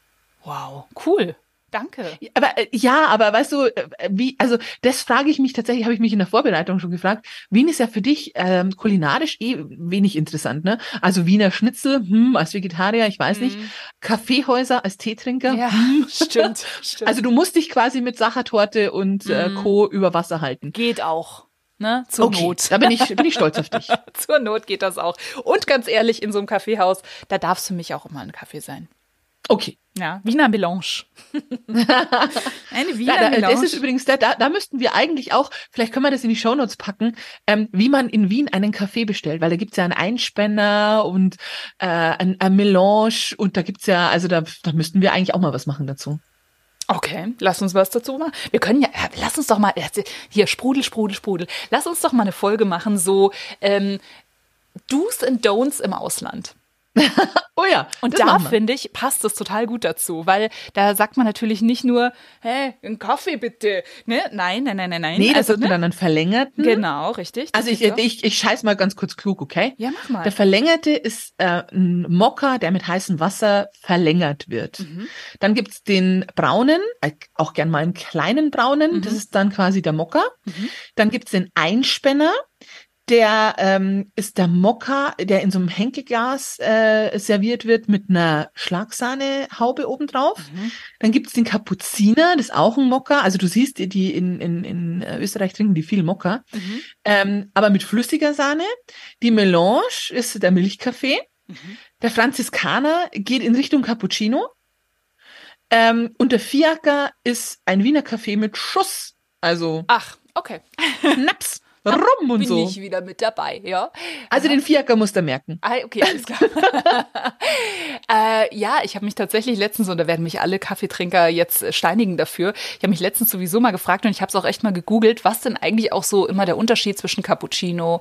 Wow, cool. Danke. Aber äh, ja, aber weißt du, äh, wie, also das frage ich mich tatsächlich, habe ich mich in der Vorbereitung schon gefragt. Wien ist ja für dich ähm, kulinarisch eh wenig interessant, ne? Also Wiener Schnitzel, hm, als Vegetarier, ich weiß nicht. Kaffeehäuser als Teetrinker. Ja, hm. stimmt, stimmt. Also du musst dich quasi mit Sachertorte und äh, Co. über Wasser halten. Geht auch. Ne? Zur Okay, Not. da bin ich, bin ich stolz auf dich. Zur Not geht das auch. Und ganz ehrlich, in so einem Kaffeehaus, da darf es für mich auch immer ein Kaffee sein. Okay. Ja, Wiener Melange. Eine Wiener Ja, da, Melange. das ist übrigens, da, da, da müssten wir eigentlich auch, vielleicht können wir das in die Shownotes packen, ähm, wie man in Wien einen Kaffee bestellt, weil da gibt's ja einen Einspänner und äh, ein, ein Melange und da gibt's ja, also da, da müssten wir eigentlich auch mal was machen dazu. Okay, lass uns was dazu machen. Wir können ja, ja, lass uns doch mal, hier, Sprudel, Sprudel, Sprudel. Lass uns doch mal eine Folge machen, so ähm, Do's and Don'ts im Ausland. Oh ja, Und da finde ich, passt das total gut dazu, weil da sagt man natürlich nicht nur, hä, einen Kaffee bitte. Ne? Nein, nein, nein, nein, nein. Nee, das also, mir ne? dann einen verlängerten. Genau, richtig. Also ich, so. ich, ich scheiß mal ganz kurz klug, okay? Ja, mach mal. Der verlängerte ist äh, ein Mokka, der mit heißem Wasser verlängert wird. Mhm. Dann gibt's den braunen, äh, auch gern mal einen kleinen braunen, Mhm. das ist dann quasi der Mokka. Dann gibt's den Einspänner, der ähm, ist der Mokka, der in so einem Henkelglas äh, serviert wird mit einer Schlagsahnehaube obendrauf. Mhm. Dann gibt's den Kapuziner, das ist auch ein Mokka. Also du siehst, die- die in, in, in äh, Österreich trinken die viel Mokka. Mhm. Ähm, aber mit flüssiger Sahne. Die Melange ist der Milchkaffee. Mhm. Der Franziskaner geht in Richtung Cappuccino. Ähm, und der Fiaker ist ein Wiener Kaffee mit Schuss. Also Ach, okay. Naps, Rum und Bin so. ich wieder mit dabei, ja. Also den Fiaker musst du merken. Ah, okay, alles klar. äh, ja, ich habe mich tatsächlich letztens, und da werden mich alle Kaffeetrinker jetzt äh, steinigen dafür, ich habe mich letztens sowieso mal gefragt und ich habe es auch echt mal gegoogelt, was denn eigentlich auch so immer der Unterschied zwischen Cappuccino,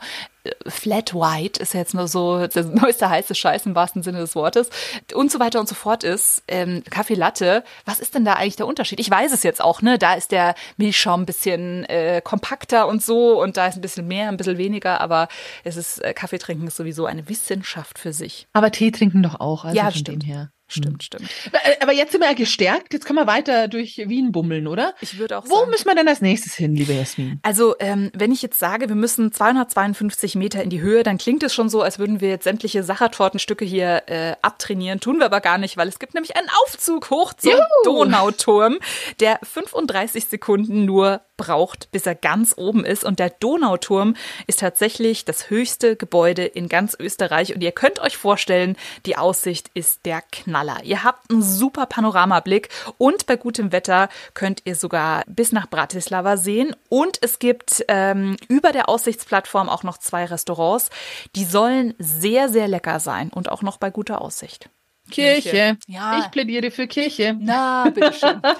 Flat White ist ja jetzt nur so der neueste heiße Scheiß im wahrsten Sinne des Wortes und so weiter und so fort ist, ähm, Kaffee Latte, was ist denn da eigentlich der Unterschied? Ich weiß es jetzt auch, ne? Da ist der Milchschaum ein bisschen äh, kompakter und so und da ist ein bisschen mehr, ein bisschen weniger, aber es ist, äh, Kaffee trinken ist sowieso eine Wissenschaft für sich. Aber Tee trinken doch auch. Also Ja, von stimmt. dem her. Stimmt, stimmt. Äh, Aber jetzt sind wir ja gestärkt. Jetzt können wir weiter durch Wien bummeln, oder? Ich würde auch Wo sagen. müssen wir denn als nächstes hin, liebe Jasmin? Also, ähm, wenn ich jetzt sage, wir müssen 252 Meter in die Höhe, dann klingt es schon so, als würden wir jetzt sämtliche Sachertortenstücke hier äh, abtrainieren. Tun wir aber gar nicht, weil es gibt nämlich einen Aufzug hoch zum Juhu! Donauturm, der 35 Sekunden nur braucht, bis er ganz oben ist. Und der Donauturm ist tatsächlich das höchste Gebäude in ganz Österreich. Und ihr könnt euch vorstellen, die Aussicht ist der Knaller. Ihr habt einen super Panoramablick und bei gutem Wetter könnt ihr sogar bis nach Bratislava sehen. Und es gibt ähm, über der Aussichtsplattform auch noch zwei Restaurants. Die sollen sehr, sehr lecker sein und auch noch bei guter Aussicht. Kirche. Ja. Ich plädiere für Kirche. Na, bitteschön.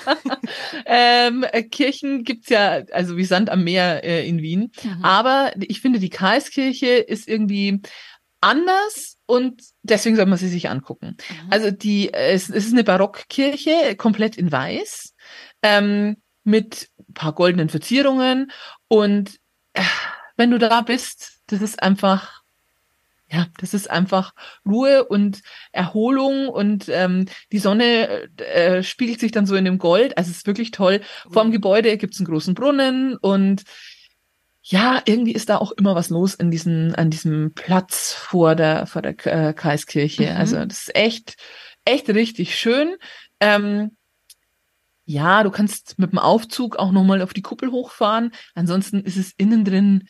Ähm, äh, Kirchen gibt's ja, also wie Sand am Meer äh, in Wien. Aber ich finde, die Karlskirche ist irgendwie anders und deswegen soll man sie sich angucken. Also die, äh, es, es ist eine Barockkirche, komplett in weiß, ähm, mit ein paar goldenen Verzierungen und äh, wenn du da bist, das ist einfach ja, das ist einfach Ruhe und Erholung und ähm, die Sonne äh, spiegelt sich dann so in dem Gold. Also es ist wirklich toll. Vor dem Gebäude gibt's einen großen Brunnen und ja, irgendwie ist da auch immer was los in diesem, an diesem Platz vor der, vor der äh, Kreiskirche. Mhm. Also das ist echt, echt richtig schön. Ähm, ja, du kannst mit dem Aufzug auch nochmal auf die Kuppel hochfahren. Ansonsten ist es innen drin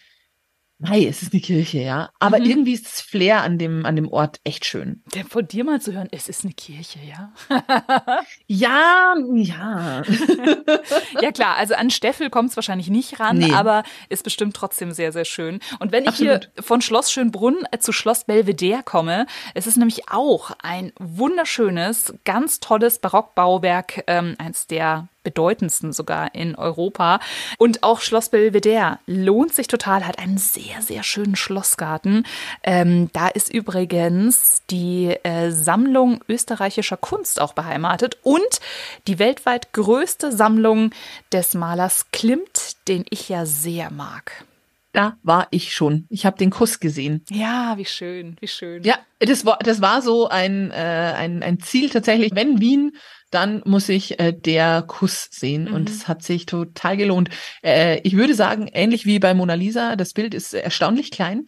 Nein, es ist eine Kirche, ja. Aber Mhm. irgendwie ist das Flair an dem, an dem Ort echt schön. Denn von dir mal zu hören, es ist eine Kirche, ja? Ja, ja. Ja klar, also an Steffel kommt es wahrscheinlich nicht ran, Nee. aber ist bestimmt trotzdem sehr, sehr schön. Und wenn ich Absolut. hier von Schloss Schönbrunn äh, zu Schloss Belvedere komme, es ist nämlich auch ein wunderschönes, ganz tolles Barockbauwerk, ähm, eins der bedeutendsten sogar in Europa. Und auch Schloss Belvedere lohnt sich total, hat einen sehr, sehr schönen Schlossgarten. Ähm, da ist übrigens die äh, Sammlung österreichischer Kunst auch beheimatet und die weltweit größte Sammlung des Malers Klimt, den ich ja sehr mag. Da war ich schon. Ich habe den Kuss gesehen. Ja, wie schön, wie schön. Ja, das war, das war so ein, äh, ein, ein Ziel tatsächlich. Wenn Wien, dann muss ich äh, der Kuss sehen. Mhm. Und es hat sich total gelohnt. Äh, ich würde sagen, ähnlich wie bei Mona Lisa, das Bild ist erstaunlich klein.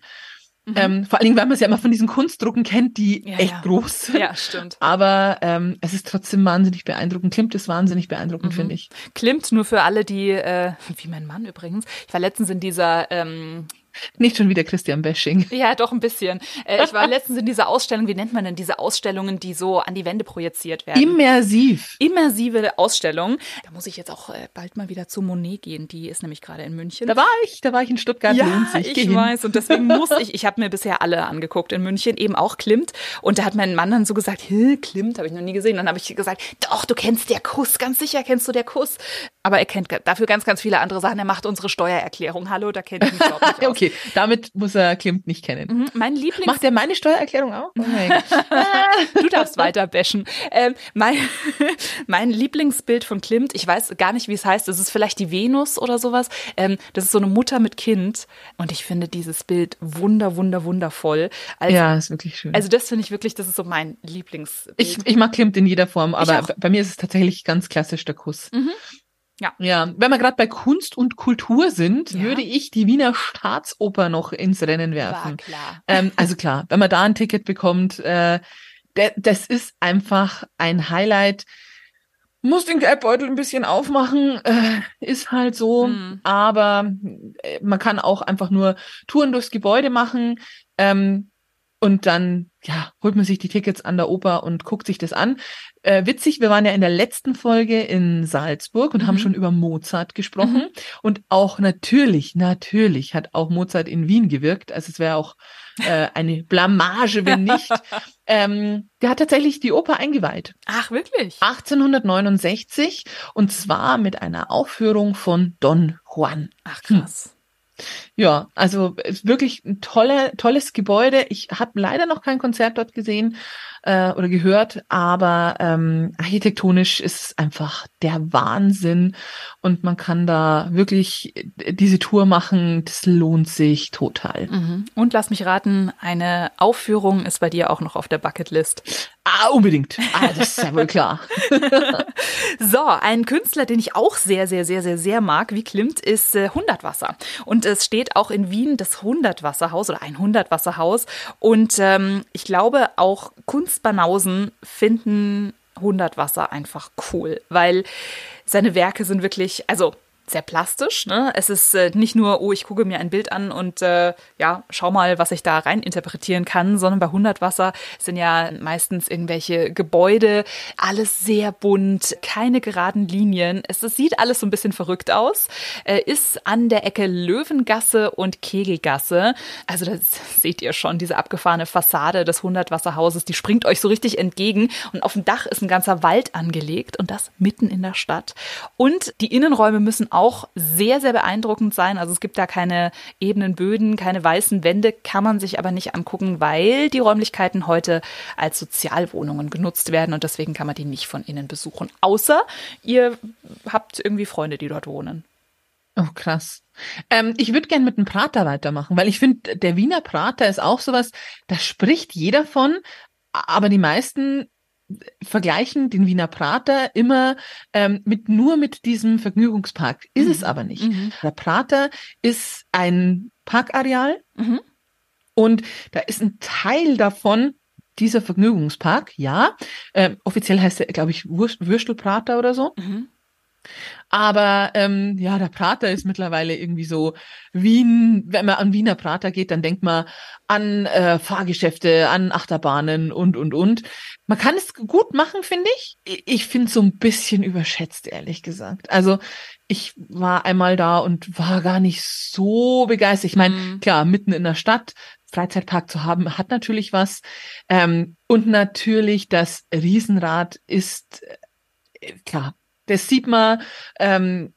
Mhm. Ähm, vor allen Dingen, weil man es ja immer von diesen Kunstdrucken kennt, die Ja, echt ja. groß sind. Ja, stimmt. Aber ähm, es ist trotzdem wahnsinnig beeindruckend. Klimt ist wahnsinnig beeindruckend, Mhm. finde ich. Klimt nur für alle, die, äh, wie mein Mann übrigens. Ich war letztens in dieser, ähm, Nicht schon wieder Christian Bashing. ja, doch ein bisschen. Äh, ich war letztens in dieser Ausstellung, wie nennt man denn diese Ausstellungen, die so an die Wände projiziert werden? Immersiv. Immersive Ausstellung. Da muss ich jetzt auch äh, bald mal wieder zu Monet gehen. Die ist nämlich gerade in München. Da war ich, da war ich in Stuttgart. Ja, ich hin. weiß. Und deswegen muss ich, ich habe mir bisher alle angeguckt in München, eben auch Klimt. Und da hat mein Mann dann so gesagt, Klimt habe ich noch nie gesehen. Dann habe ich gesagt, doch, du kennst der Kuss, ganz sicher kennst du der Kuss. Aber er kennt dafür ganz, ganz viele andere Sachen. Er macht unsere Steuererklärung. Hallo, da kennt ich mich überhaupt nicht aus. Okay, damit muss er Klimt nicht kennen. Mhm, Mein Lieblings... Macht er meine Steuererklärung auch? Oh. Du darfst weiter bashen. Ähm, mein, mein Lieblingsbild von Klimt, ich weiß gar nicht, wie es heißt, das ist vielleicht die Venus oder sowas. Ähm, das ist so eine Mutter mit Kind. Und ich finde dieses Bild wunder, wunder, wundervoll. Also, ja, ist wirklich schön. also das finde ich wirklich, das ist so mein Lieblingsbild. ich, ich mag Klimt in jeder Form, aber bei mir ist es tatsächlich ganz klassisch der Kuss. Ja. Ja, wenn wir gerade bei Kunst und Kultur sind, Ja. würde ich die Wiener Staatsoper noch ins Rennen War werfen. klar. Ähm, also klar, wenn man da ein Ticket bekommt, äh, das ist einfach ein Highlight. Muss den Geldbeutel ein bisschen aufmachen, äh, ist halt so. Mhm. Aber äh, man kann auch einfach nur Touren durchs Gebäude machen. Ähm, und dann, ja, holt man sich die Tickets an der Oper und guckt sich das an. Äh, witzig, wir waren ja in der letzten Folge in Salzburg und Mhm. haben schon über Mozart gesprochen. Und auch natürlich, natürlich hat auch Mozart in Wien gewirkt. Also es wäre auch äh, eine Blamage, wenn nicht. ähm, der hat tatsächlich die Oper eingeweiht. Ach, wirklich? 1869 und zwar mit einer Aufführung von Don Juan. Ach, krass. Ja, also wirklich ein tolle, tolles Gebäude. Ich habe leider noch kein Konzert dort gesehen äh, oder gehört, aber ähm, architektonisch ist es einfach der Wahnsinn und man kann da wirklich diese Tour machen. Das lohnt sich total. Mhm. Und lass mich raten, eine Aufführung ist bei dir auch noch auf der Bucketlist. Ah, unbedingt. Ah, das ist ja wohl klar. So, ein Künstler, den ich auch sehr, sehr, sehr, sehr, sehr mag, wie Klimt, ist äh, Hundertwasser. Und es steht auch in Wien das Hundertwasserhaus oder ein Hundertwasserhaus. Und ähm, ich glaube, auch Kunstbanausen finden Hundertwasser einfach cool, weil seine Werke sind wirklich, also sehr plastisch. Ne? Es ist äh, nicht nur, oh, ich gucke mir ein Bild an und äh, ja, schau mal, was ich da rein interpretieren kann, sondern bei Hundertwasser sind ja meistens irgendwelche Gebäude, alles sehr bunt, keine geraden Linien. Es, es sieht alles so ein bisschen verrückt aus. Äh, ist an der Ecke Löwengasse und Kegelgasse. Also das seht ihr schon, diese abgefahrene Fassade des Hundertwasserhauses, die springt euch so richtig entgegen. Und auf dem Dach ist ein ganzer Wald angelegt und das mitten in der Stadt. Und die Innenräume müssen auch sehr, sehr beeindruckend sein. Also es gibt da keine ebenen Böden, keine weißen Wände, kann man sich aber nicht angucken, weil die Räumlichkeiten heute als Sozialwohnungen genutzt werden und deswegen kann man die nicht von innen besuchen. Außer ihr habt irgendwie Freunde, die dort wohnen. Oh, krass. Ähm, ich würde gern mit dem Prater weitermachen, weil ich finde, der Wiener Prater ist auch sowas, da spricht jeder von, aber die meisten vergleichen den Wiener Prater immer ähm, mit nur mit diesem Vergnügungspark. Ist es aber nicht. Mhm. Der Prater ist ein Parkareal Mhm. und da ist ein Teil davon dieser Vergnügungspark, ja. Ähm, offiziell heißt er, glaube ich, Würstelprater oder so. Aber ähm, ja, der Prater ist mittlerweile irgendwie so Wien, wenn man an Wiener Prater geht, dann denkt man an äh, Fahrgeschäfte, an Achterbahnen und und und. Man kann es gut machen, finde ich. Ich- Ich finde es so ein bisschen überschätzt, ehrlich gesagt. Also ich war einmal da und war gar nicht so begeistert. Ich meine, Mhm. klar, mitten in der Stadt Freizeitpark zu haben, hat natürlich was. Ähm, und natürlich das Riesenrad ist äh, klar. Das sieht man, ähm,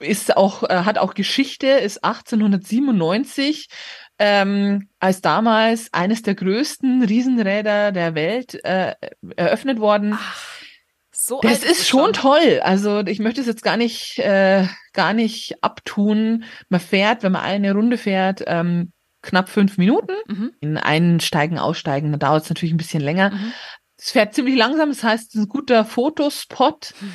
ist auch, äh, hat auch Geschichte, ist 1897 ähm, als damals eines der größten Riesenräder der Welt äh, eröffnet worden. Ach, So Das ist schon toll. Also ich möchte es jetzt gar nicht, äh, gar nicht abtun. Man fährt, wenn man eine Runde fährt, ähm, knapp fünf Minuten. Mhm. In Einsteigen, Aussteigen, da dauert es natürlich ein bisschen länger. Mhm. Es fährt ziemlich langsam, das heißt, es ist ein guter Fotospot. Mhm.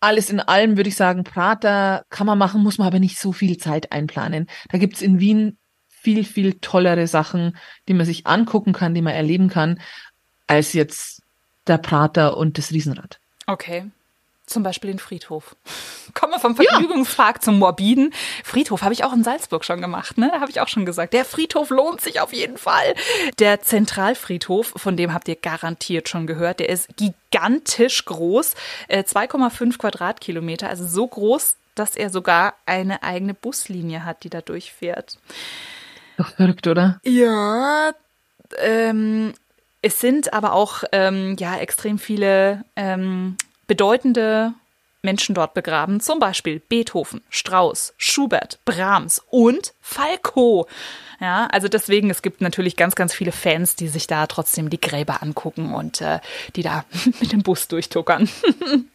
Alles in allem würde ich sagen, Prater kann man machen, muss man aber nicht so viel Zeit einplanen. Da gibt's in Wien viel, viel tollere Sachen, die man sich angucken kann, die man erleben kann, als jetzt der Prater und das Riesenrad. Okay. Zum Beispiel den Friedhof. Kommen wir vom Vergnügungspark zum Morbiden. Friedhof habe ich auch in Salzburg schon gemacht, ne? Habe ich auch schon gesagt. Der Friedhof lohnt sich auf jeden Fall. Der Zentralfriedhof, von dem habt ihr garantiert schon gehört, der ist gigantisch groß. Äh, 2,5 Quadratkilometer, also so groß, dass er sogar eine eigene Buslinie hat, die da durchfährt. Doch verrückt, oder? Ja, ähm, es sind aber auch ähm, ja extrem viele ähm, bedeutende Menschen dort begraben, zum Beispiel Beethoven, Strauss, Schubert, Brahms und Falco. Ja, also deswegen, es gibt natürlich ganz, ganz viele Fans, die sich da trotzdem die Gräber angucken und äh, die da mit dem Bus durchtuckern.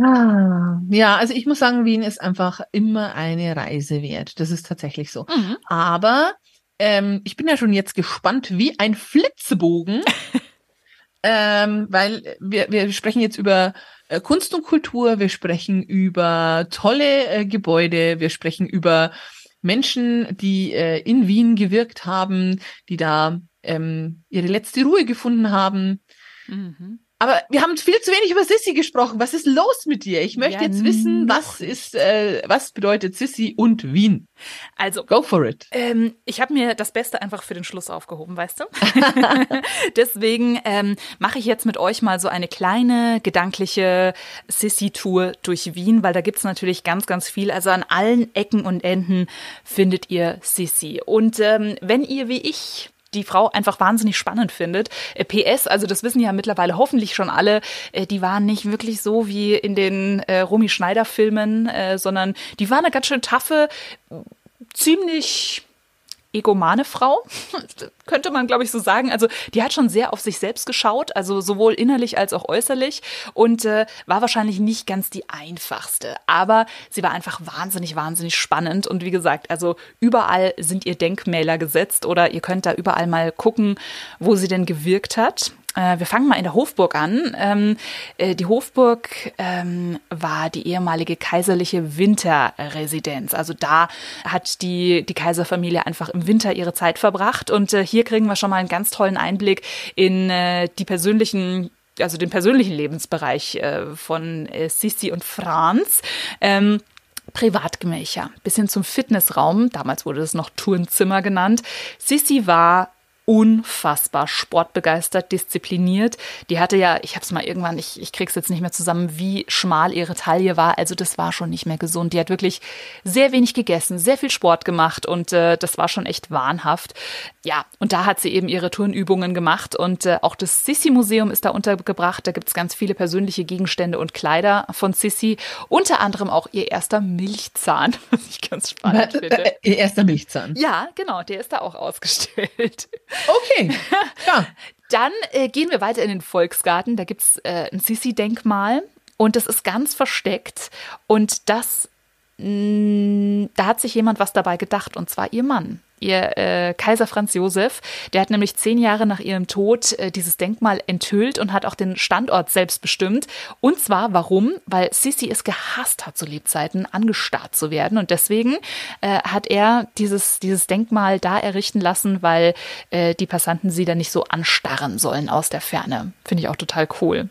Ah, ja, also ich muss sagen, Wien ist einfach immer eine Reise wert. Das ist tatsächlich so. Mhm. Aber ähm, ich bin ja schon jetzt gespannt wie ein Flitzebogen, ähm, weil wir, wir sprechen jetzt über äh, Kunst und Kultur, wir sprechen über tolle äh, Gebäude, wir sprechen über Menschen, die äh, in Wien gewirkt haben, die da ähm, ihre letzte Ruhe gefunden haben. Mhm. Aber wir haben viel zu wenig über Sissy gesprochen. Was ist los mit dir? Ich möchte Ja, jetzt wissen, was ist, äh, was bedeutet Sissy und Wien? Also, Go for it. Ähm, ich habe mir das Beste einfach für den Schluss aufgehoben, weißt du? Deswegen ähm, mache ich jetzt mit euch mal so eine kleine gedankliche Sissy-Tour durch Wien, weil da gibt's natürlich ganz, ganz viel. Also an allen Ecken und Enden findet ihr Sissy. Und ähm, wenn ihr wie ich die Frau einfach wahnsinnig spannend findet. Äh, PS, also das wissen ja mittlerweile hoffentlich schon alle, äh, die waren nicht wirklich so wie in den äh, Romy Schneider Filmen, äh, sondern die war eine ganz schön taffe, ziemlich egomane Frau, könnte man, glaube ich, so sagen. Also die hat schon sehr auf sich selbst geschaut, also sowohl innerlich als auch äußerlich und äh, war wahrscheinlich nicht ganz die einfachste. Aber sie war einfach wahnsinnig, wahnsinnig spannend und wie gesagt, also überall sind ihr Denkmäler gesetzt oder ihr könnt da überall mal gucken, wo sie denn gewirkt hat. Äh, Wir fangen mal in der Hofburg an. Ähm, äh, Die Hofburg ähm, war die ehemalige kaiserliche Winterresidenz. Also da hat die, die Kaiserfamilie einfach im Winter ihre Zeit verbracht. Und äh, hier kriegen wir schon mal einen ganz tollen Einblick in die persönlichen also den persönlichen Lebensbereich von Sissi und Franz. Ähm, Privatgemächer bis hin zum Fitnessraum, damals wurde es noch Turnzimmer genannt. Sissi war unfassbar sportbegeistert, diszipliniert. Die hatte ja, ich habe es mal irgendwann, ich, ich krieg's jetzt nicht mehr zusammen, wie schmal ihre Taille war. Also das war schon nicht mehr gesund. Die hat wirklich sehr wenig gegessen, sehr viel Sport gemacht und äh, das war schon echt wahnhaft. Ja, und da hat sie eben ihre Turnübungen gemacht und äh, auch das Sissi-Museum ist da untergebracht. Da gibt's ganz viele persönliche Gegenstände und Kleider von Sissi. Unter anderem auch ihr erster Milchzahn, was ich ganz spannend finde. Äh, Ihr erster Milchzahn. Ja, genau, der ist da auch ausgestellt. Okay. Ja. Dann äh, gehen wir weiter in den Volksgarten. Da gibt's äh, ein Sissi-Denkmal und das ist ganz versteckt. Und das, da hat sich jemand was dabei gedacht und zwar ihr Mann. Ihr äh, Kaiser Franz Josef, der hat nämlich zehn Jahre nach ihrem Tod äh, dieses Denkmal enthüllt und hat auch den Standort selbst bestimmt. Und zwar warum? Weil Sissi es gehasst hat, zu Lebzeiten angestarrt zu werden. Und deswegen äh, hat er dieses, dieses Denkmal da errichten lassen, weil äh, die Passanten sie dann nicht so anstarren sollen aus der Ferne. Finde ich auch total cool.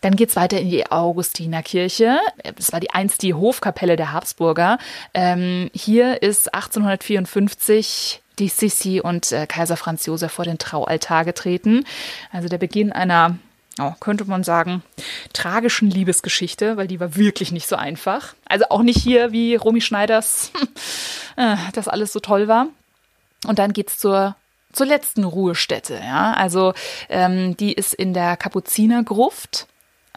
Dann geht's weiter in die Augustinerkirche. Das war die einst die Hofkapelle der Habsburger. Ähm, hier ist 1854 die Sissi und äh, Kaiser Franz Josef vor den Traualtar getreten. Also der Beginn einer, oh, könnte man sagen, tragischen Liebesgeschichte, weil die war wirklich nicht so einfach. Also auch nicht hier wie Romy Schneiders, äh, das alles so toll war. Und dann geht's zur zur letzten Ruhestätte. Ja, also ähm, die ist in der Kapuzinergruft.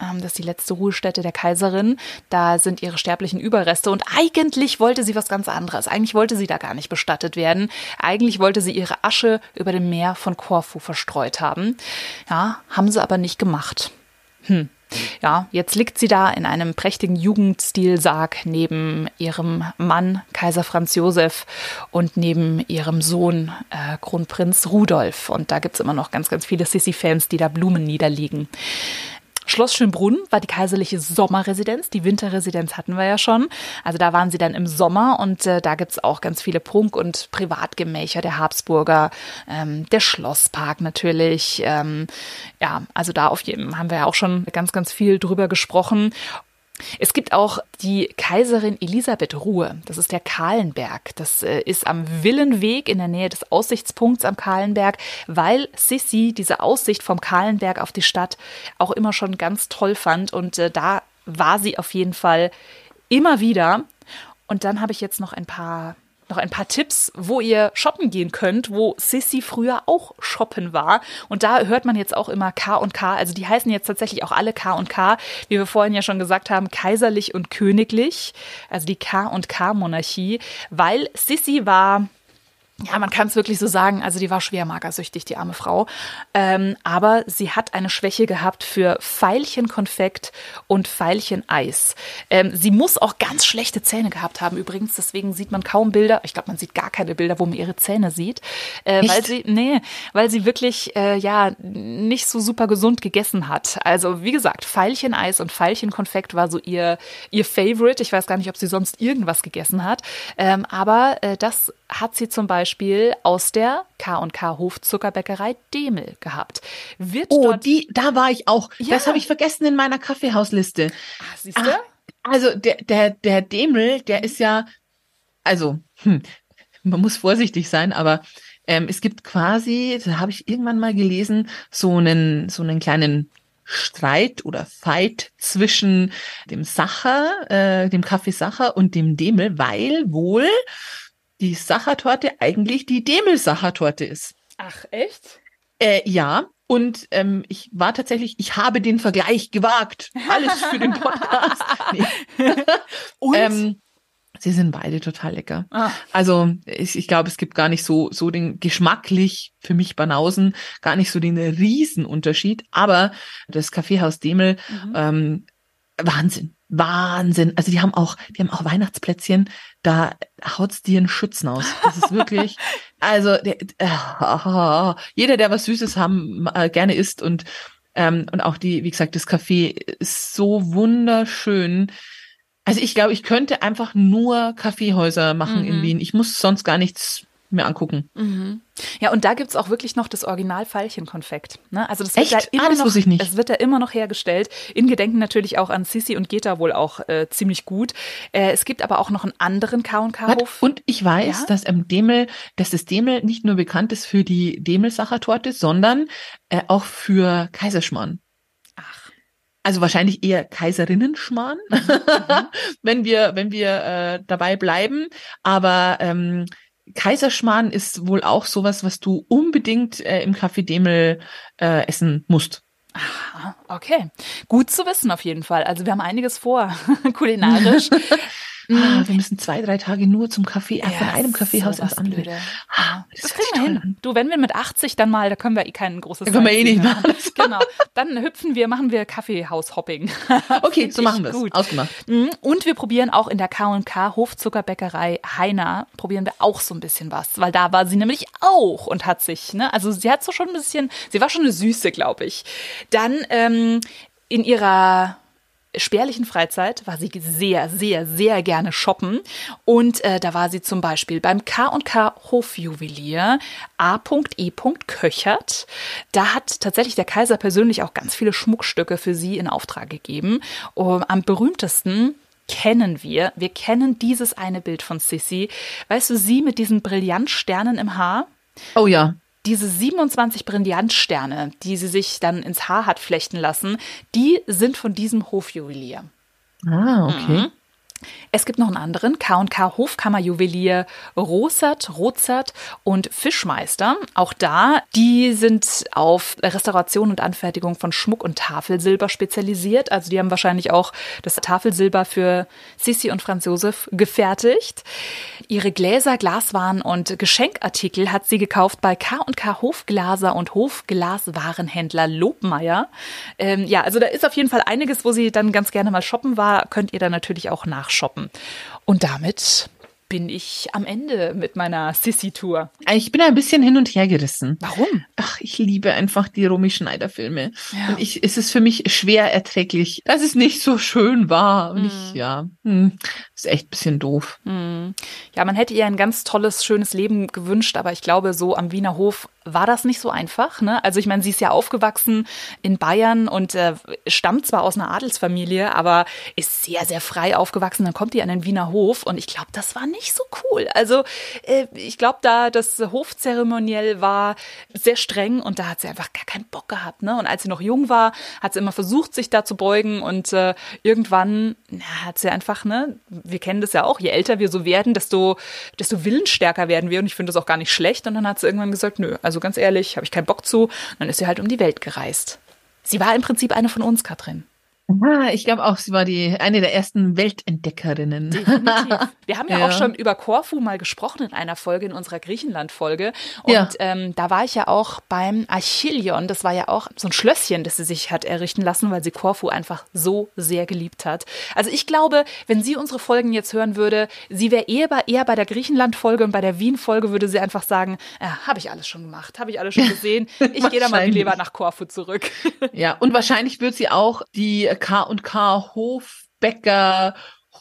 Ähm, das ist die letzte Ruhestätte der Kaiserin. Da sind ihre sterblichen Überreste. Und eigentlich wollte sie was ganz anderes. Eigentlich wollte sie da gar nicht bestattet werden. Eigentlich wollte sie ihre Asche über dem Meer von Korfu verstreut haben. Ja, haben sie aber nicht gemacht. Hm. Ja, jetzt liegt sie da in einem prächtigen Jugendstilsarg neben ihrem Mann Kaiser Franz Josef und neben ihrem Sohn äh, Kronprinz Rudolf. Und da gibt es immer noch ganz, ganz viele Sissy-Fans, die da Blumen niederlegen. Schloss Schönbrunn war die kaiserliche Sommerresidenz. Die Winterresidenz hatten wir ja schon. Also da waren sie dann im Sommer und äh, da gibt's auch ganz viele Prunk- und Privatgemächer der Habsburger, ähm, der Schlosspark natürlich. Ähm, ja, also da auf jedem haben wir ja auch schon ganz, ganz viel drüber gesprochen. Es gibt auch die Kaiserin Elisabeth Ruhe. Das ist der Kahlenberg. Das äh, ist am Villenweg in der Nähe des Aussichtspunkts am Kahlenberg, weil Sissi diese Aussicht vom Kahlenberg auf die Stadt auch immer schon ganz toll fand. Und äh, da war sie auf jeden Fall immer wieder. Und dann habe ich jetzt noch ein paar noch ein paar Tipps, wo ihr shoppen gehen könnt, wo Sissy früher auch shoppen war. Und da hört man jetzt auch immer K und K. Also die heißen jetzt tatsächlich auch alle K und K, wie wir vorhin ja schon gesagt haben, kaiserlich und königlich. Also die K und K-Monarchie, weil Sissy war ja, man kann es wirklich so sagen, also die war schwer magersüchtig, die arme Frau. Ähm, aber sie hat eine Schwäche gehabt für Veilchenkonfekt und Veilcheneis. Ähm, sie muss auch ganz schlechte Zähne gehabt haben übrigens, deswegen sieht man kaum Bilder. Ich glaube, man sieht gar keine Bilder, wo man ihre Zähne sieht. Äh, weil sie, nee, weil sie wirklich, äh, ja, nicht so super gesund gegessen hat. Also, wie gesagt, Veilcheneis und Veilchenkonfekt war so ihr, ihr Favorite. Ich weiß gar nicht, ob sie sonst irgendwas gegessen hat. Ähm, aber äh, das hat sie zum Beispiel aus der K&K Hofzuckerbäckerei Demel gehabt. Wird oh, die, da war ich auch. Ja. Das habe ich vergessen in meiner Kaffeehausliste. Ach, siehst du? Ah, also der, der, der Demel, der ist ja, also, hm, man muss vorsichtig sein, aber ähm, es gibt quasi, da habe ich irgendwann mal gelesen, so einen, so einen kleinen Streit oder Fight zwischen dem Sacher, äh, dem Kaffee Sacher und dem Demel, weil wohl die Sachertorte eigentlich die Demel-Sachertorte ist. Ach, echt? Äh, ja. Und ähm, ich war tatsächlich, ich habe den Vergleich gewagt. Alles für den Podcast. Und? Ähm, sie sind beide total lecker. Ah. Also ich, ich glaube, es gibt gar nicht so, so den geschmacklich für mich Banausen, gar nicht so den Riesenunterschied. Aber das Kaffeehaus Demel, mhm. ähm, Wahnsinn. Wahnsinn. Also die haben auch, die haben auch Weihnachtsplätzchen, da haut's dir einen Schützen aus. Das ist wirklich, also der, äh, jeder, der was Süßes haben äh, gerne isst und ähm, und auch die, wie gesagt, das Café ist so wunderschön. Also ich glaube, ich könnte einfach nur Kaffeehäuser machen mhm. in Wien. Ich muss sonst gar nichts mir angucken. Mhm. Ja, und da gibt es auch wirklich noch das Original Veilchenkonfekt. Ne? Also das wird Echt? da immer ah, das noch, ich nicht. Das wird da immer noch hergestellt. In Gedenken natürlich auch an Sissi und geht da wohl auch äh, ziemlich gut. Äh, es gibt aber auch noch einen anderen K&K-Hof. Und ich weiß, ja? dass ähm, Demel, dass das Demel nicht nur bekannt ist für die Demel-Sachertorte, sondern äh, auch für Kaiserschmarrn. Ach. Also wahrscheinlich eher Kaiserinnenschmarrn, mhm. wenn wir, wenn wir äh, dabei bleiben. Aber ähm, Kaiserschmarrn ist wohl auch sowas, was du unbedingt äh, im Café Demel äh, essen musst. Aha, okay. Gut zu wissen auf jeden Fall. Also wir haben einiges vor, kulinarisch. Ah, wir müssen zwei, drei Tage nur zum Kaffee, äh, ja, von einem Kaffeehaus ins andere. Ah, das, das kriegen wir hin. An. Du, wenn wir mit 80 dann mal, da können wir eh kein großes Da können wir eh nicht machen. genau. Dann hüpfen wir, machen wir Kaffeehaus-Hopping. okay, so machen wir es. Ausgemacht. Mhm. Und wir probieren auch in der K&K Hofzuckerbäckerei Heiner, probieren wir auch so ein bisschen was, weil da war sie nämlich auch und hat sich, ne, also sie hat so schon ein bisschen, sie war schon eine Süße, glaube ich. Dann ähm, in ihrer spärlichen Freizeit war sie sehr, sehr, sehr gerne shoppen. Und äh, da war sie zum Beispiel beim K&K Hofjuwelier A.E. Köchert. Da hat tatsächlich der Kaiser persönlich auch ganz viele Schmuckstücke für sie in Auftrag gegeben. Um, am berühmtesten kennen wir, wir kennen dieses eine Bild von Sissy. Weißt du, sie mit diesen Brillantsternen im Haar? Oh ja diese 27 Brillantsterne, die sie sich dann ins Haar hat flechten lassen, die sind von diesem Hofjuwelier. Ah, okay. Mhm. Es gibt noch einen anderen, K&K Hofkammerjuwelier Rosert, Rozert und Fischmeister. Auch da, die sind auf Restauration und Anfertigung von Schmuck und Tafelsilber spezialisiert. Also die haben wahrscheinlich auch das Tafelsilber für Sissi und Franz Josef gefertigt. Ihre Gläser, Glaswaren und Geschenkartikel hat sie gekauft bei K&K Hofglaser und Hofglaswarenhändler Lobmeier. Ähm, ja, also da ist auf jeden Fall einiges, wo sie dann ganz gerne mal shoppen war. Könnt ihr da natürlich auch nachshoppen. Und damit bin ich am Ende mit meiner Sissy-Tour. Ich bin ein bisschen hin und her gerissen. Warum? Ach, ich liebe einfach die Romy Schneider-Filme. Ja. Und ich, es ist für mich schwer erträglich, dass es nicht so schön war. Und mm. ich, hm. ja, hm, ist echt ein bisschen doof. Mm. Ja, man hätte ihr ein ganz tolles, schönes Leben gewünscht, aber ich glaube, so am Wiener Hof war das nicht so einfach. Ne? Also ich meine, sie ist ja aufgewachsen in Bayern und äh, stammt zwar aus einer Adelsfamilie, aber ist sehr, sehr frei aufgewachsen. Dann kommt die an den Wiener Hof und ich glaube, das war nicht so cool. Also äh, ich glaube, da das Hofzeremoniell war sehr streng und da hat sie einfach gar keinen Bock gehabt. Ne? Und als sie noch jung war, hat sie immer versucht, sich da zu beugen und äh, irgendwann na, hat sie einfach, ne, wir kennen das ja auch, je älter wir so werden, desto, desto willensstärker werden wir und ich finde das auch gar nicht schlecht. Und dann hat sie irgendwann gesagt, nö, also ganz ehrlich, habe ich keinen Bock zu. Und dann ist sie halt um die Welt gereist. Sie war im Prinzip eine von uns, Katrin. Ah, ich glaube auch, sie war die eine der ersten Weltentdeckerinnen. Definitiv. Wir haben ja, ja, auch schon über Korfu mal gesprochen in einer Folge, in unserer Griechenland-Folge. Und ja. ähm, da war ich ja auch beim Achillion. Das war ja auch so ein Schlösschen, das sie sich hat errichten lassen, weil sie Korfu einfach so sehr geliebt hat. Also ich glaube, wenn sie unsere Folgen jetzt hören würde, sie wäre eher bei, eher bei der Griechenland-Folge und bei der Wien-Folge würde sie einfach sagen, ja, habe ich alles schon gemacht, habe ich alles schon gesehen. Ich gehe da mal lieber nach Korfu zurück. ja, und wahrscheinlich wird sie auch die K&K Hofbäcker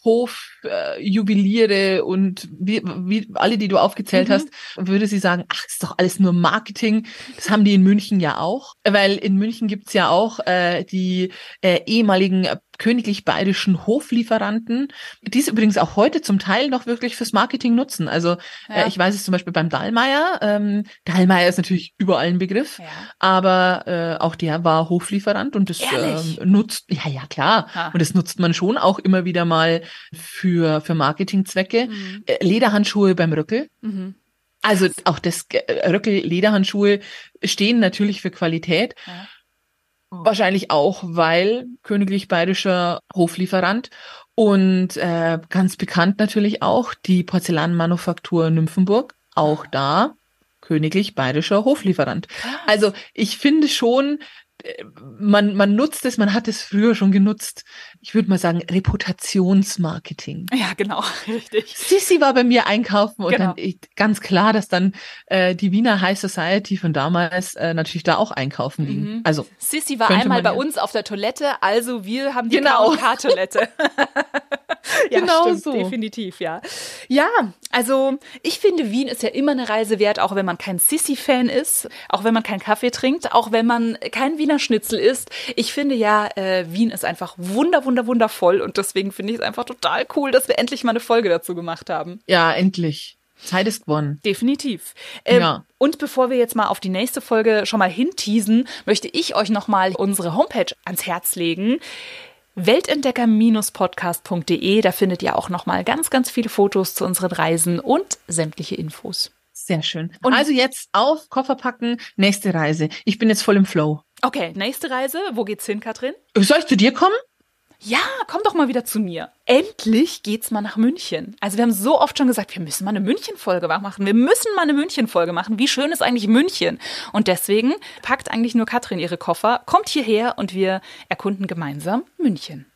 Hofjuweliere äh, und wie, wie alle, die du aufgezählt mhm. hast, würde sie sagen, ach, ist doch alles nur Marketing. Das haben die in München ja auch, weil in München gibt's ja auch äh, die äh, ehemaligen königlich-bayerischen Hoflieferanten, die es übrigens auch heute zum Teil noch wirklich fürs Marketing nutzen. Also äh, ja. äh, ich weiß es zum Beispiel beim Dallmayr. Ähm, Dallmayr ist natürlich überall ein Begriff, ja. aber äh, auch der war Hoflieferant und das ähm, nutzt, ja, ja, klar. Ha. Und das nutzt man schon auch immer wieder mal für, für Marketingzwecke. Mhm. Äh, Lederhandschuhe beim Rückel. Mhm. Also auch das äh, Röckel, Lederhandschuhe stehen natürlich für Qualität. Ja. Wahrscheinlich auch, weil königlich bayerischer Hoflieferant und äh, ganz bekannt natürlich auch die Porzellanmanufaktur Nymphenburg. Auch da königlich bayerischer Hoflieferant. Also ich finde schon, man, man nutzt es, man hat es früher schon genutzt. Ich würde mal sagen, Reputationsmarketing. Ja, genau, richtig. Sissi war bei mir einkaufen und genau. dann ganz klar, dass dann äh, die Wiener High Society von damals äh, natürlich da auch einkaufen ging. Mhm. Also Sissi war einmal bei ja. uns auf der Toilette, also wir haben die genau. toilette ja, genau stimmt, so. definitiv, ja. Ja, also ich finde, Wien ist ja immer eine Reise wert, auch wenn man kein Sissi-Fan ist, auch wenn man keinen Kaffee trinkt, auch wenn man kein Wiener Schnitzel isst. Ich finde ja, äh, Wien ist einfach wunder, wunder, wundervoll und deswegen finde ich es einfach total cool, dass wir endlich mal eine Folge dazu gemacht haben. Ja, endlich. Zeit ist gewonnen. Definitiv. Ähm, ja. Und bevor wir jetzt mal auf die nächste Folge schon mal hinteasen, möchte ich euch nochmal unsere Homepage ans Herz legen weltentdecker-podcast.de. Da findet ihr auch nochmal ganz, ganz viele Fotos zu unseren Reisen und sämtliche Infos. Sehr schön. Und also jetzt auf Koffer packen, nächste Reise. Ich bin jetzt voll im Flow. Okay, nächste Reise. Wo geht's hin, Katrin? Soll ich zu dir kommen? ja, komm doch mal wieder zu mir. Endlich geht's mal nach München. Also wir haben so oft schon gesagt, wir müssen mal eine München-Folge machen. Wir müssen mal eine München-Folge machen. Wie schön ist eigentlich München? Und deswegen packt eigentlich nur Katrin ihre Koffer, kommt hierher und wir erkunden gemeinsam München.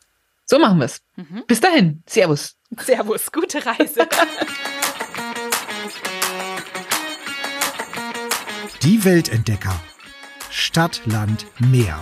So machen wir's. Mhm. Bis dahin. Servus. Servus. Gute Reise. Die Weltentdecker. Stadt, Land, Meer.